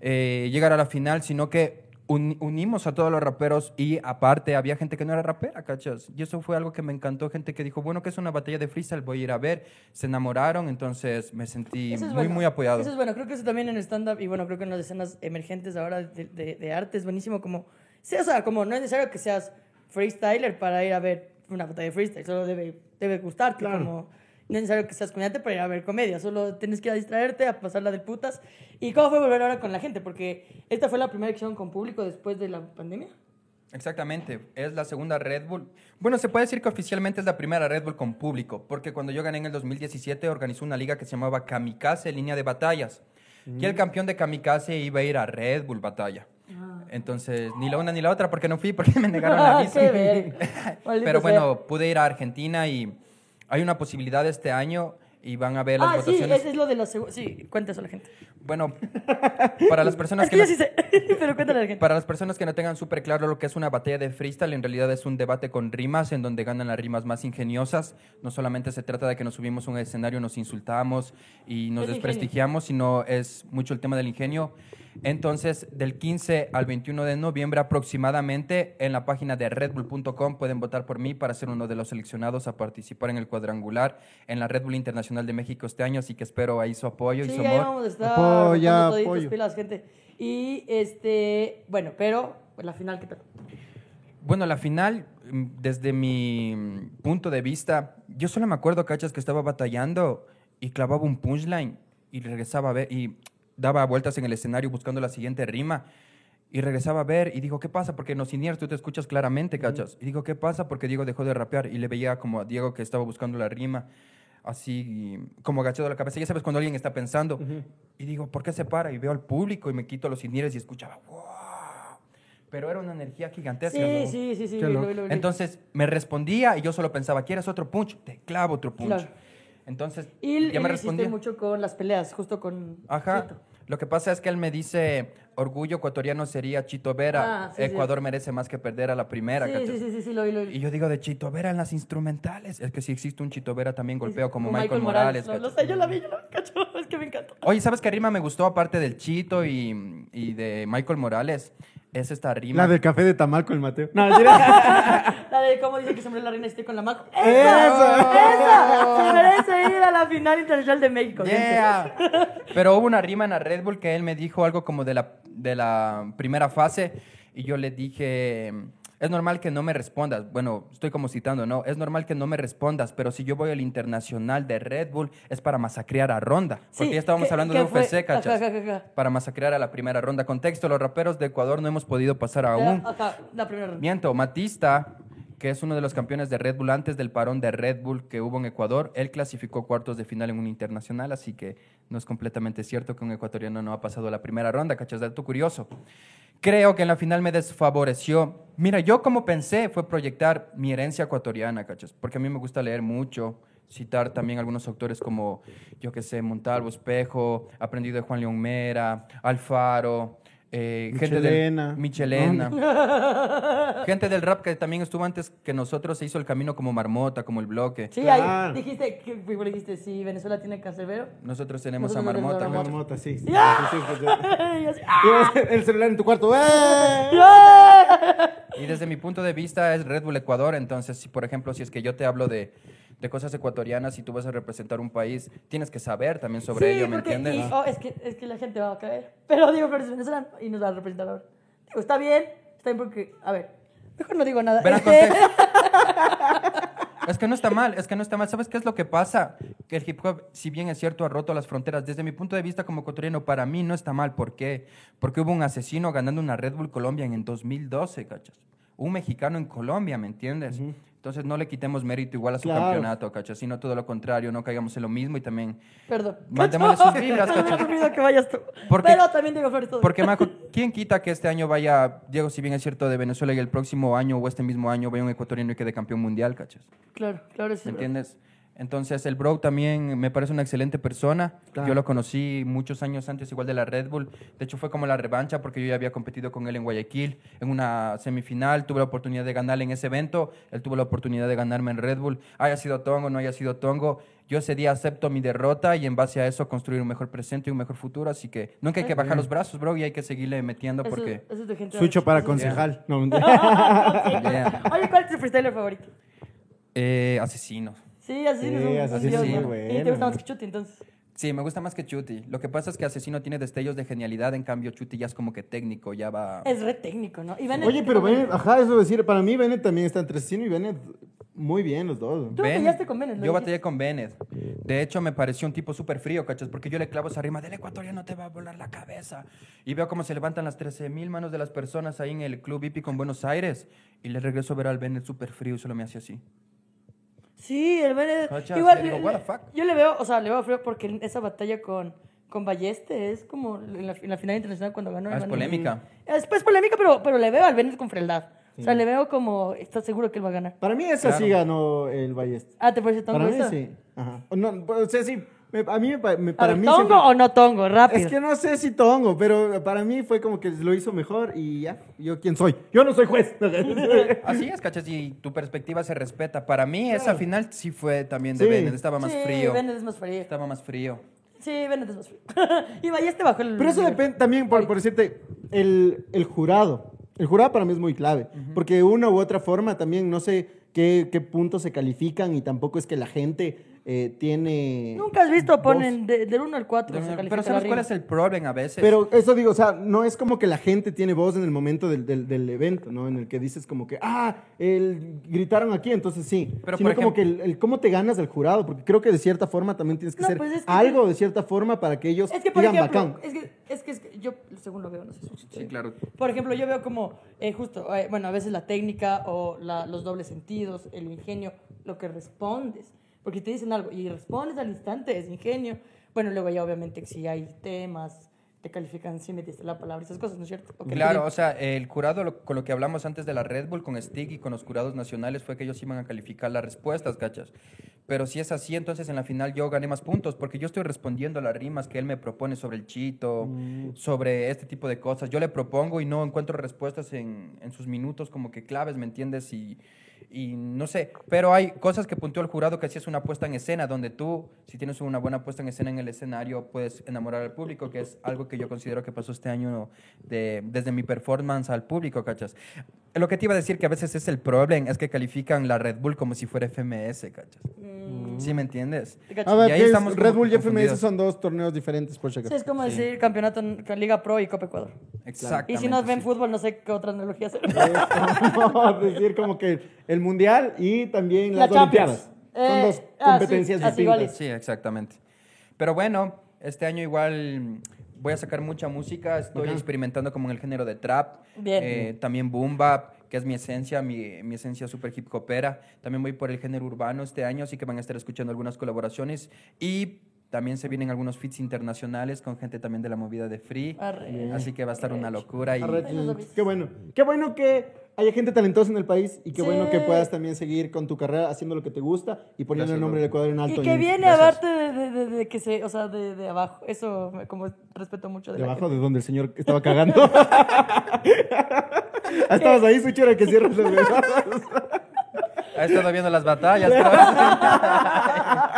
Speaker 2: eh, llegar a la final, sino que un- unimos a todos los raperos y aparte había gente que no era rapera, ¿cachas? Y eso fue algo que me encantó, gente que dijo, bueno, que es una batalla de freestyle, voy a ir a ver. Se enamoraron, entonces me sentí
Speaker 1: es
Speaker 2: muy,
Speaker 1: bueno.
Speaker 2: muy apoyado.
Speaker 1: Eso es bueno. Creo que eso también en stand-up y bueno, creo que en las escenas emergentes ahora de, de- de arte es buenísimo. Como, sí, o sea, como no es necesario que seas freestyler para ir a ver una batalla de freestyle. Solo debe, debe gustarte.
Speaker 3: Claro.
Speaker 1: Como, no es necesario que seas comediante para ir a ver comedia. Solo tienes que ir a distraerte, a pasarla de putas. ¿Y cómo fue volver ahora con la gente? Porque esta fue la primera acción con público después de la pandemia.
Speaker 2: Exactamente, es la segunda Red Bull. Bueno, se puede decir que oficialmente es la primera Red Bull con público, porque cuando yo gané en el 2017 organizó una liga que se llamaba Kamikaze Línea de Batallas. Y el campeón de Kamikaze iba a ir a Red Bull Batalla. Entonces, ni la una ni la otra, porque no fui, porque me negaron la
Speaker 1: Ah,
Speaker 2: visa. Pero bueno, pude ir a Argentina y hay una posibilidad este año y van a ver las
Speaker 1: Ah, sí,
Speaker 2: votaciones.
Speaker 1: ese es lo de. Sí, cuéntaselo a la gente.
Speaker 2: Bueno, para las personas
Speaker 1: Es
Speaker 2: que
Speaker 1: que yo
Speaker 2: no-
Speaker 1: sí sé, pero cuéntale a la gente.
Speaker 2: para las personas que no tengan súper claro lo que es una batalla de freestyle, en realidad es un debate con rimas en donde ganan las rimas más ingeniosas. No solamente se trata de que nos subimos a un escenario, nos insultamos y nos
Speaker 1: Es ingenio.
Speaker 2: desprestigiamos, sino es mucho el tema del ingenio. Entonces, del 15 al 21 de noviembre aproximadamente, en la página de redbull.com pueden votar por mí para ser uno de los seleccionados a participar en el cuadrangular en la Red Bull Internacional de México este año, así que espero ahí su apoyo y su
Speaker 1: ahí
Speaker 2: amor.
Speaker 1: vamos a estar.
Speaker 3: Apoya, apoyo.
Speaker 1: pilas, gente. Y este, bueno, pero la final, ¿qué tal?
Speaker 2: Bueno, la final, mm, desde mi punto de vista, yo solo me acuerdo, cachas, que estaba batallando y clavaba un punchline y regresaba a ver y daba vueltas en el escenario buscando la siguiente rima y regresaba a ver y digo, ¿qué pasa? Porque en los siniers tú te escuchas claramente, cachas. Y digo, ¿qué pasa? Porque Diego dejó de rapear y le veía como a Diego que estaba buscando la rima así como agachado la cabeza. Ya sabes cuando alguien está pensando. Y digo, ¿por qué se para? Y veo al público y me quito los sinieres y escuchaba, ¡wow! Pero era una energía gigantesca.
Speaker 1: Sí,
Speaker 2: ¿no?
Speaker 1: sí, sí, sí. Lo- lo- lo-
Speaker 2: Entonces me respondía y yo solo pensaba, ¿quieres otro punch? Te clavo otro punch.
Speaker 1: Claro.
Speaker 2: Entonces
Speaker 1: y
Speaker 2: ya
Speaker 1: él
Speaker 2: me respondía.
Speaker 1: mucho con las peleas, justo con.
Speaker 2: Ajá. Lo que pasa es que él me dice, orgullo ecuatoriano sería Chito Vera.
Speaker 1: Ah, sí,
Speaker 2: Ecuador merece más que perder a la primera.
Speaker 1: Sí, sí, sí, sí, sí, lo lo.
Speaker 2: Y yo digo, de Chito Vera en las instrumentales. Es que si existe un Chito Vera también golpeo como Michael, Morales.
Speaker 1: Lo, lo
Speaker 2: ¿cachai?
Speaker 1: sé, yo la vi, yo la cacho, es que me encantó.
Speaker 2: Oye, ¿sabes qué rima me gustó aparte del Chito y, y de Michael Morales? Es esta rima.
Speaker 3: La del café de tamal con el Mateo. No.
Speaker 1: La de cómo dice que siempre la reina esté con la maco.
Speaker 3: ¡Eso!
Speaker 1: ¡Esa! ¡Esa! Se merece ir a la final internacional de México.
Speaker 2: Yeah. Pero hubo una rima en la Red Bull que él me dijo algo como de la, de la primera fase y yo le dije, es normal que no me respondas. Bueno, estoy como citando, ¿no? Es normal que no me respondas, pero si yo voy al internacional de Red Bull es para masacrear a Ronda. Porque ya estábamos hablando de UFC, ¿cachas? Para masacrear a la primera ronda. Contexto, los raperos de Ecuador no hemos podido pasar aún.
Speaker 1: La primera ronda.
Speaker 2: Miento, Matista, que es uno de los campeones de Red Bull antes del parón de Red Bull que hubo en Ecuador, él clasificó cuartos de final en un internacional, así que no es completamente cierto que un ecuatoriano no ha pasado la primera ronda, ¿cachas? Dato curioso. Creo que en la final me desfavoreció. Mira, yo como pensé fue proyectar mi herencia ecuatoriana, ¿cachas? Porque a mí me gusta leer mucho, citar también algunos autores como, yo qué sé, Montalvo Espejo, aprendido de Juan León Mera, Alfaro, eh, gente
Speaker 3: Michelena.
Speaker 2: del Michelena. Gente del rap que también estuvo antes que nosotros, se hizo el camino como Marmota, como el bloque.
Speaker 1: Sí,
Speaker 3: Claro.
Speaker 1: ahí dijiste, que, dijiste, sí, Venezuela tiene cancerbero.
Speaker 2: Nosotros tenemos
Speaker 1: Nosotros
Speaker 2: a
Speaker 1: tenemos
Speaker 2: Marmota.
Speaker 1: a.
Speaker 3: Marmota, sí. sí,
Speaker 1: ¡Ya!
Speaker 3: sí, sí, sí.
Speaker 1: Y así,
Speaker 3: Y ves El celular en tu cuarto. ¡eh!
Speaker 1: ¡ah!
Speaker 2: Y desde mi punto de vista es Red Bull Ecuador, entonces, si por ejemplo, si es que yo te hablo de, de cosas ecuatorianas y tú vas a representar un país, tienes que saber también sobre
Speaker 1: Sí,
Speaker 2: ello, ¿me
Speaker 1: porque-
Speaker 2: entiendes?
Speaker 1: y- oh, es, que, es que la gente va a caer. Pero digo, Flores es venezolano y nos va a representar ahora. Digo, está bien, está bien porque, a ver, mejor no digo nada.
Speaker 2: Verán,
Speaker 1: Este.
Speaker 2: Es que no está mal, es que no está mal. ¿Sabes qué es lo que pasa? Que el hip hop, si bien es cierto, ha roto las fronteras. Desde mi punto de vista como ecuatoriano, para mí no está mal. ¿Por qué? Porque hubo un asesino ganando una Red Bull Colombia en el 2012, ¿cachas? Un mexicano en Colombia, ¿me entiendes? Entonces no le quitemos mérito igual a su
Speaker 3: Claro.
Speaker 2: campeonato, ¿cachas? Sino todo lo contrario, no caigamos en lo mismo y también...
Speaker 1: Perdón.
Speaker 2: Mandémosle sus vibras,
Speaker 1: olvidó que vayas tú.
Speaker 2: Porque-
Speaker 1: Pero también Diego Flores todo.
Speaker 2: Porque, Majo, ¿quién quita que este año vaya, Diego, si bien es cierto, de Venezuela y el próximo año o este mismo año vaya un ecuatoriano y quede campeón mundial, ¿cachas?
Speaker 1: Claro, claro, sí.
Speaker 2: ¿Me entiendes? Entonces, el bro también me parece una excelente persona.
Speaker 3: Claro.
Speaker 2: Yo lo conocí muchos años antes, igual de la Red Bull. De hecho, fue como la revancha porque yo ya había competido con él en Guayaquil en una semifinal. Tuve la oportunidad de ganarle en ese evento. Él tuvo la oportunidad de ganarme en Red Bull. Haya sido Tongo, no haya sido Tongo. Yo ese día acepto mi derrota y en base a eso construir un mejor presente y un mejor futuro. Así que nunca hay que bajar los brazos, bro, y hay que seguirle metiendo
Speaker 1: Eso,
Speaker 2: porque...
Speaker 1: eso es de gente
Speaker 3: Sucho para concejal. No.
Speaker 1: Oye, ¿cuál es tu freestyler favorito?
Speaker 2: Eh, asesinos.
Speaker 1: Sí, así
Speaker 3: Sí,
Speaker 1: es un-
Speaker 3: Asesino
Speaker 2: es
Speaker 3: bueno.
Speaker 1: Y te gusta más que Chuti, entonces.
Speaker 2: Sí, me gusta más que Chuti. Lo que pasa es que Asesino tiene destellos de genialidad, en cambio Chuti ya es como que técnico, ya va...
Speaker 1: Es re técnico, ¿no? Y Bennett-
Speaker 3: Oye, pero Bennett, ajá, eso decir, para mí Bennett también está entre Asesino y Bennett muy bien los dos.
Speaker 1: Tú batallaste con Bennett, ¿no
Speaker 2: Yo
Speaker 1: dijiste?
Speaker 2: batallé con Bennett. De hecho, me pareció un tipo súper frío, ¿cachas? Porque yo le clavo esa rima del ecuatoriano te va a volar la cabeza. Y veo cómo se levantan las 13 mil manos de las personas ahí en el club hípico en Buenos Aires. Y le regreso a ver al Bennett súper frío y solo me hace así.
Speaker 1: Sí, el Bennett.
Speaker 2: Cachas,
Speaker 1: Igual,
Speaker 2: yo digo,
Speaker 1: le-
Speaker 2: what the fuck.
Speaker 1: yo le veo, o sea, le veo frío porque esa batalla con, con Balleste es como en la, en la final internacional cuando ganó.
Speaker 2: Ah, es polémica.
Speaker 1: Es, pues, polémica, pero, pero le veo al Bennett con frialdad. O sea, le veo como, está seguro que él va a ganar.
Speaker 3: Para mí esa sí ganó el Ballester.
Speaker 1: Ah, ¿te parece tongo
Speaker 3: Para mí sí. Ajá. No, o sea, sí. Me- a mí, me
Speaker 1: A
Speaker 3: para
Speaker 1: ver,
Speaker 3: mí
Speaker 1: ¿Tongo
Speaker 3: siempre-
Speaker 1: o no tongo? Rápido.
Speaker 3: Es que no sé si tongo, pero para mí fue como que lo hizo mejor y ya. ¿Yo quién soy? Yo no soy juez.
Speaker 2: Así es, ¿cachas? Y tu perspectiva se respeta. Para mí, esa final sí fue también de
Speaker 3: Sí.
Speaker 2: Bennett. Estaba más
Speaker 1: sí,
Speaker 2: frío.
Speaker 1: Bennett es más frío.
Speaker 2: Estaba más frío.
Speaker 1: Sí, Bennett es más frío. y Balleste bajó el...
Speaker 3: Pero eso depende también, por, por decirte, el, el jurado. El jurado para mí es muy clave, porque de una u otra forma también no sé qué, qué puntos se califican y tampoco es que la gente eh, tiene...
Speaker 1: Nunca has visto,
Speaker 3: voz.
Speaker 1: ponen de- del 1 al 4. se califica
Speaker 2: Pero ¿sabes cuál es el problema a veces?
Speaker 3: Pero eso digo, o sea, no es como que la gente tiene voz en el momento del, del, del evento, ¿no? En el que dices como que, ah, el, gritaron aquí, entonces sí.
Speaker 2: Pero,
Speaker 3: Sino
Speaker 2: por
Speaker 3: como que el, el cómo te ganas del jurado, porque creo que de cierta forma también tienes que
Speaker 1: No,
Speaker 3: hacer
Speaker 1: pues es que-
Speaker 3: algo de cierta forma para que ellos
Speaker 1: Es que, por
Speaker 3: digan
Speaker 1: ejemplo,
Speaker 3: bacán.
Speaker 1: es que, es que, es que yo, según lo veo, no sé.
Speaker 2: Sí, claro.
Speaker 1: Por ejemplo, yo veo como, eh, justo, eh, bueno, a veces la técnica o la- los dobles sentidos, el ingenio, lo que respondes. Porque te dicen algo y respondes al instante, es ingenio. Bueno, luego ya obviamente si hay temas, te califican si metiste la palabra, esas cosas, ¿no es cierto? Ok.
Speaker 2: Claro, o sea, el jurado, lo- con lo que hablamos antes de la Red Bull, con Stig y con los jurados nacionales, fue que ellos iban a calificar las respuestas, ¿cachas? Pero si es así, entonces en la final yo gané más puntos, porque yo estoy respondiendo a las rimas que él me propone sobre el chito, sobre este tipo de cosas. Yo le propongo y no encuentro respuestas en, en sus minutos como que claves, ¿me entiendes? Y, y no sé, pero hay cosas que puntuó el jurado que sí es una puesta en escena, donde tú, si tienes una buena puesta en escena en el escenario, puedes enamorar al público, que es algo que yo considero que pasó este año de, desde mi performance al público, ¿cachas? Lo que te iba a decir que a veces es el problema, es que califican la Red Bull como si fuera FMS, ¿cachas? ¿Sí me entiendes?
Speaker 3: A ver,
Speaker 2: Y ahí estamos
Speaker 3: Red Bull y FMS son dos torneos diferentes, por si
Speaker 1: Sí, es como decir campeonato en con Liga Pro y Copa Ecuador.
Speaker 2: Exactamente.
Speaker 1: Y si nos ven
Speaker 2: sí.
Speaker 1: fútbol, no sé qué otra analogía hacer.
Speaker 3: Es como decir como que el mundial y también
Speaker 1: La
Speaker 3: las
Speaker 1: Champions.
Speaker 3: olimpiadas.
Speaker 1: Eh,
Speaker 3: son dos
Speaker 1: ah,
Speaker 3: competencias
Speaker 1: sí, así
Speaker 3: distintas.
Speaker 2: Sí, exactamente. Pero bueno, este año igual mm, voy a sacar mucha música. Estoy experimentando como en el género de trap.
Speaker 1: Bien.
Speaker 2: Eh, también boom bap, que es mi esencia, mi, mi esencia super hip hopera. También voy por el género urbano este año, así que van a estar escuchando algunas colaboraciones. Y también se vienen algunos feats internacionales con gente también de la movida de Free.
Speaker 1: Arre.
Speaker 2: Así que va a estar una locura. Y.
Speaker 3: Qué bueno. Qué bueno que haya gente talentosa en el país y qué
Speaker 1: Sí.
Speaker 3: bueno que puedas también seguir con tu carrera haciendo lo que te gusta y poniendo
Speaker 2: Gracias,
Speaker 3: el nombre del Ecuador en alto.
Speaker 1: Y que
Speaker 3: en-
Speaker 1: viene
Speaker 3: Gracias.
Speaker 1: aparte de, de, de- de que se, o sea, de, de abajo. Eso, me- como respeto mucho de la
Speaker 3: Debajo
Speaker 1: gente.
Speaker 3: de donde el señor estaba cagando. Ah, Estabas ahí, ahora que cierras los dedos.
Speaker 2: ha estado viendo las batallas.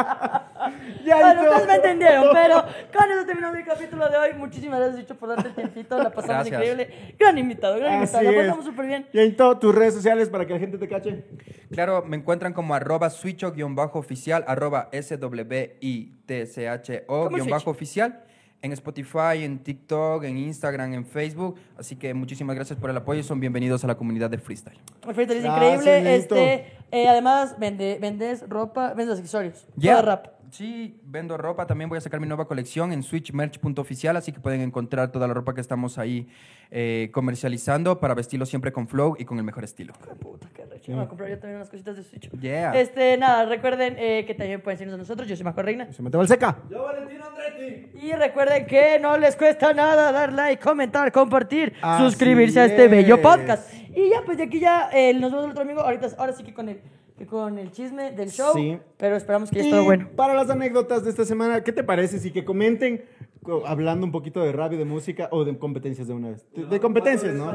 Speaker 1: Bueno, ustedes me entendieron, pero con eso terminamos el capítulo de hoy. Muchísimas gracias, Dicho, por darte el tiempito. La pasamos
Speaker 2: Gracias.
Speaker 1: increíble. Gran invitado, gran
Speaker 3: Así
Speaker 1: invitado. La pasamos súper bien.
Speaker 3: Y en todas tus redes sociales para que la gente te cache.
Speaker 2: Claro, me encuentran como arroba switcho-oficial, arroba switcho-oficial, en Spotify, en TikTok, en Instagram, en Facebook. Así que muchísimas gracias por el apoyo y son bienvenidos a la comunidad de Freestyle.
Speaker 1: El freestyle es
Speaker 3: Gracias,
Speaker 1: increíble.
Speaker 3: Neito.
Speaker 1: Este, eh, además, vende, vendes ropa, vendes accesorios.
Speaker 2: Ya.
Speaker 1: Todo rap.
Speaker 2: Sí, vendo ropa. También voy a sacar mi nueva colección en switchmerch.oficial, así que pueden encontrar toda la ropa que estamos ahí eh, comercializando para vestirlo siempre con flow y con el mejor estilo.
Speaker 1: Puta, qué recho. Me voy a comprar yo también unas cositas de Switch.
Speaker 2: Yeah.
Speaker 1: Este, nada, recuerden eh, que también pueden seguirnos a nosotros. Yo soy Majo Reina.
Speaker 3: Va el seca.
Speaker 4: Yo, Valentino Andretti.
Speaker 1: Y recuerden que no les cuesta nada dar like, comentar, compartir,
Speaker 3: Así
Speaker 1: suscribirse a este bello podcast. Y ya, pues de aquí ya eh, nos vemos el otro amigo. Ahorita, ahora sí que con el, que con el chisme del show.
Speaker 3: Sí.
Speaker 1: Pero esperamos que ya
Speaker 3: Y
Speaker 1: esté bueno.
Speaker 3: para las anécdotas de esta semana, ¿qué te parece? Si que comenten co- hablando un poquito de y de música o de competencias de una vez. De, de competencias, ¿no?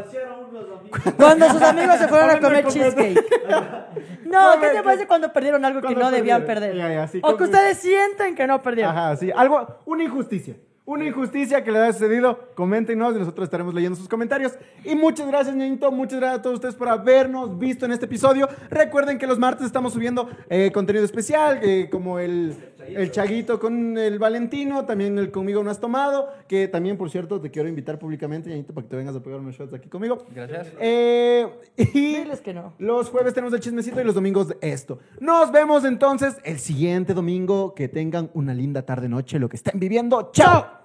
Speaker 1: Cuando sus amigos se fueron a comer cheesecake. No, ¿qué te parece cuando perdieron algo que no debían perder?
Speaker 3: Ya, ya, sí,
Speaker 1: o que ustedes sienten que no perdieron.
Speaker 3: Ajá, sí. Algo, una injusticia. Una injusticia que le haya sucedido. Coméntenos y nosotros estaremos leyendo sus comentarios. Y muchas gracias, ñañito. Muchas gracias a todos ustedes por habernos visto en este episodio. Recuerden que los martes estamos subiendo eh, contenido especial, eh, como el, el chaguito con el Valentino, también el conmigo no has tomado, que también, por cierto, te quiero invitar públicamente, ñañito, para que te vengas a pegar unos shots aquí conmigo.
Speaker 2: Gracias.
Speaker 3: Eh, y
Speaker 1: Diles que no.
Speaker 3: los jueves tenemos el chismecito y los domingos esto. Nos vemos entonces el siguiente domingo. Que tengan una linda tarde noche, lo que estén viviendo. ¡Chao!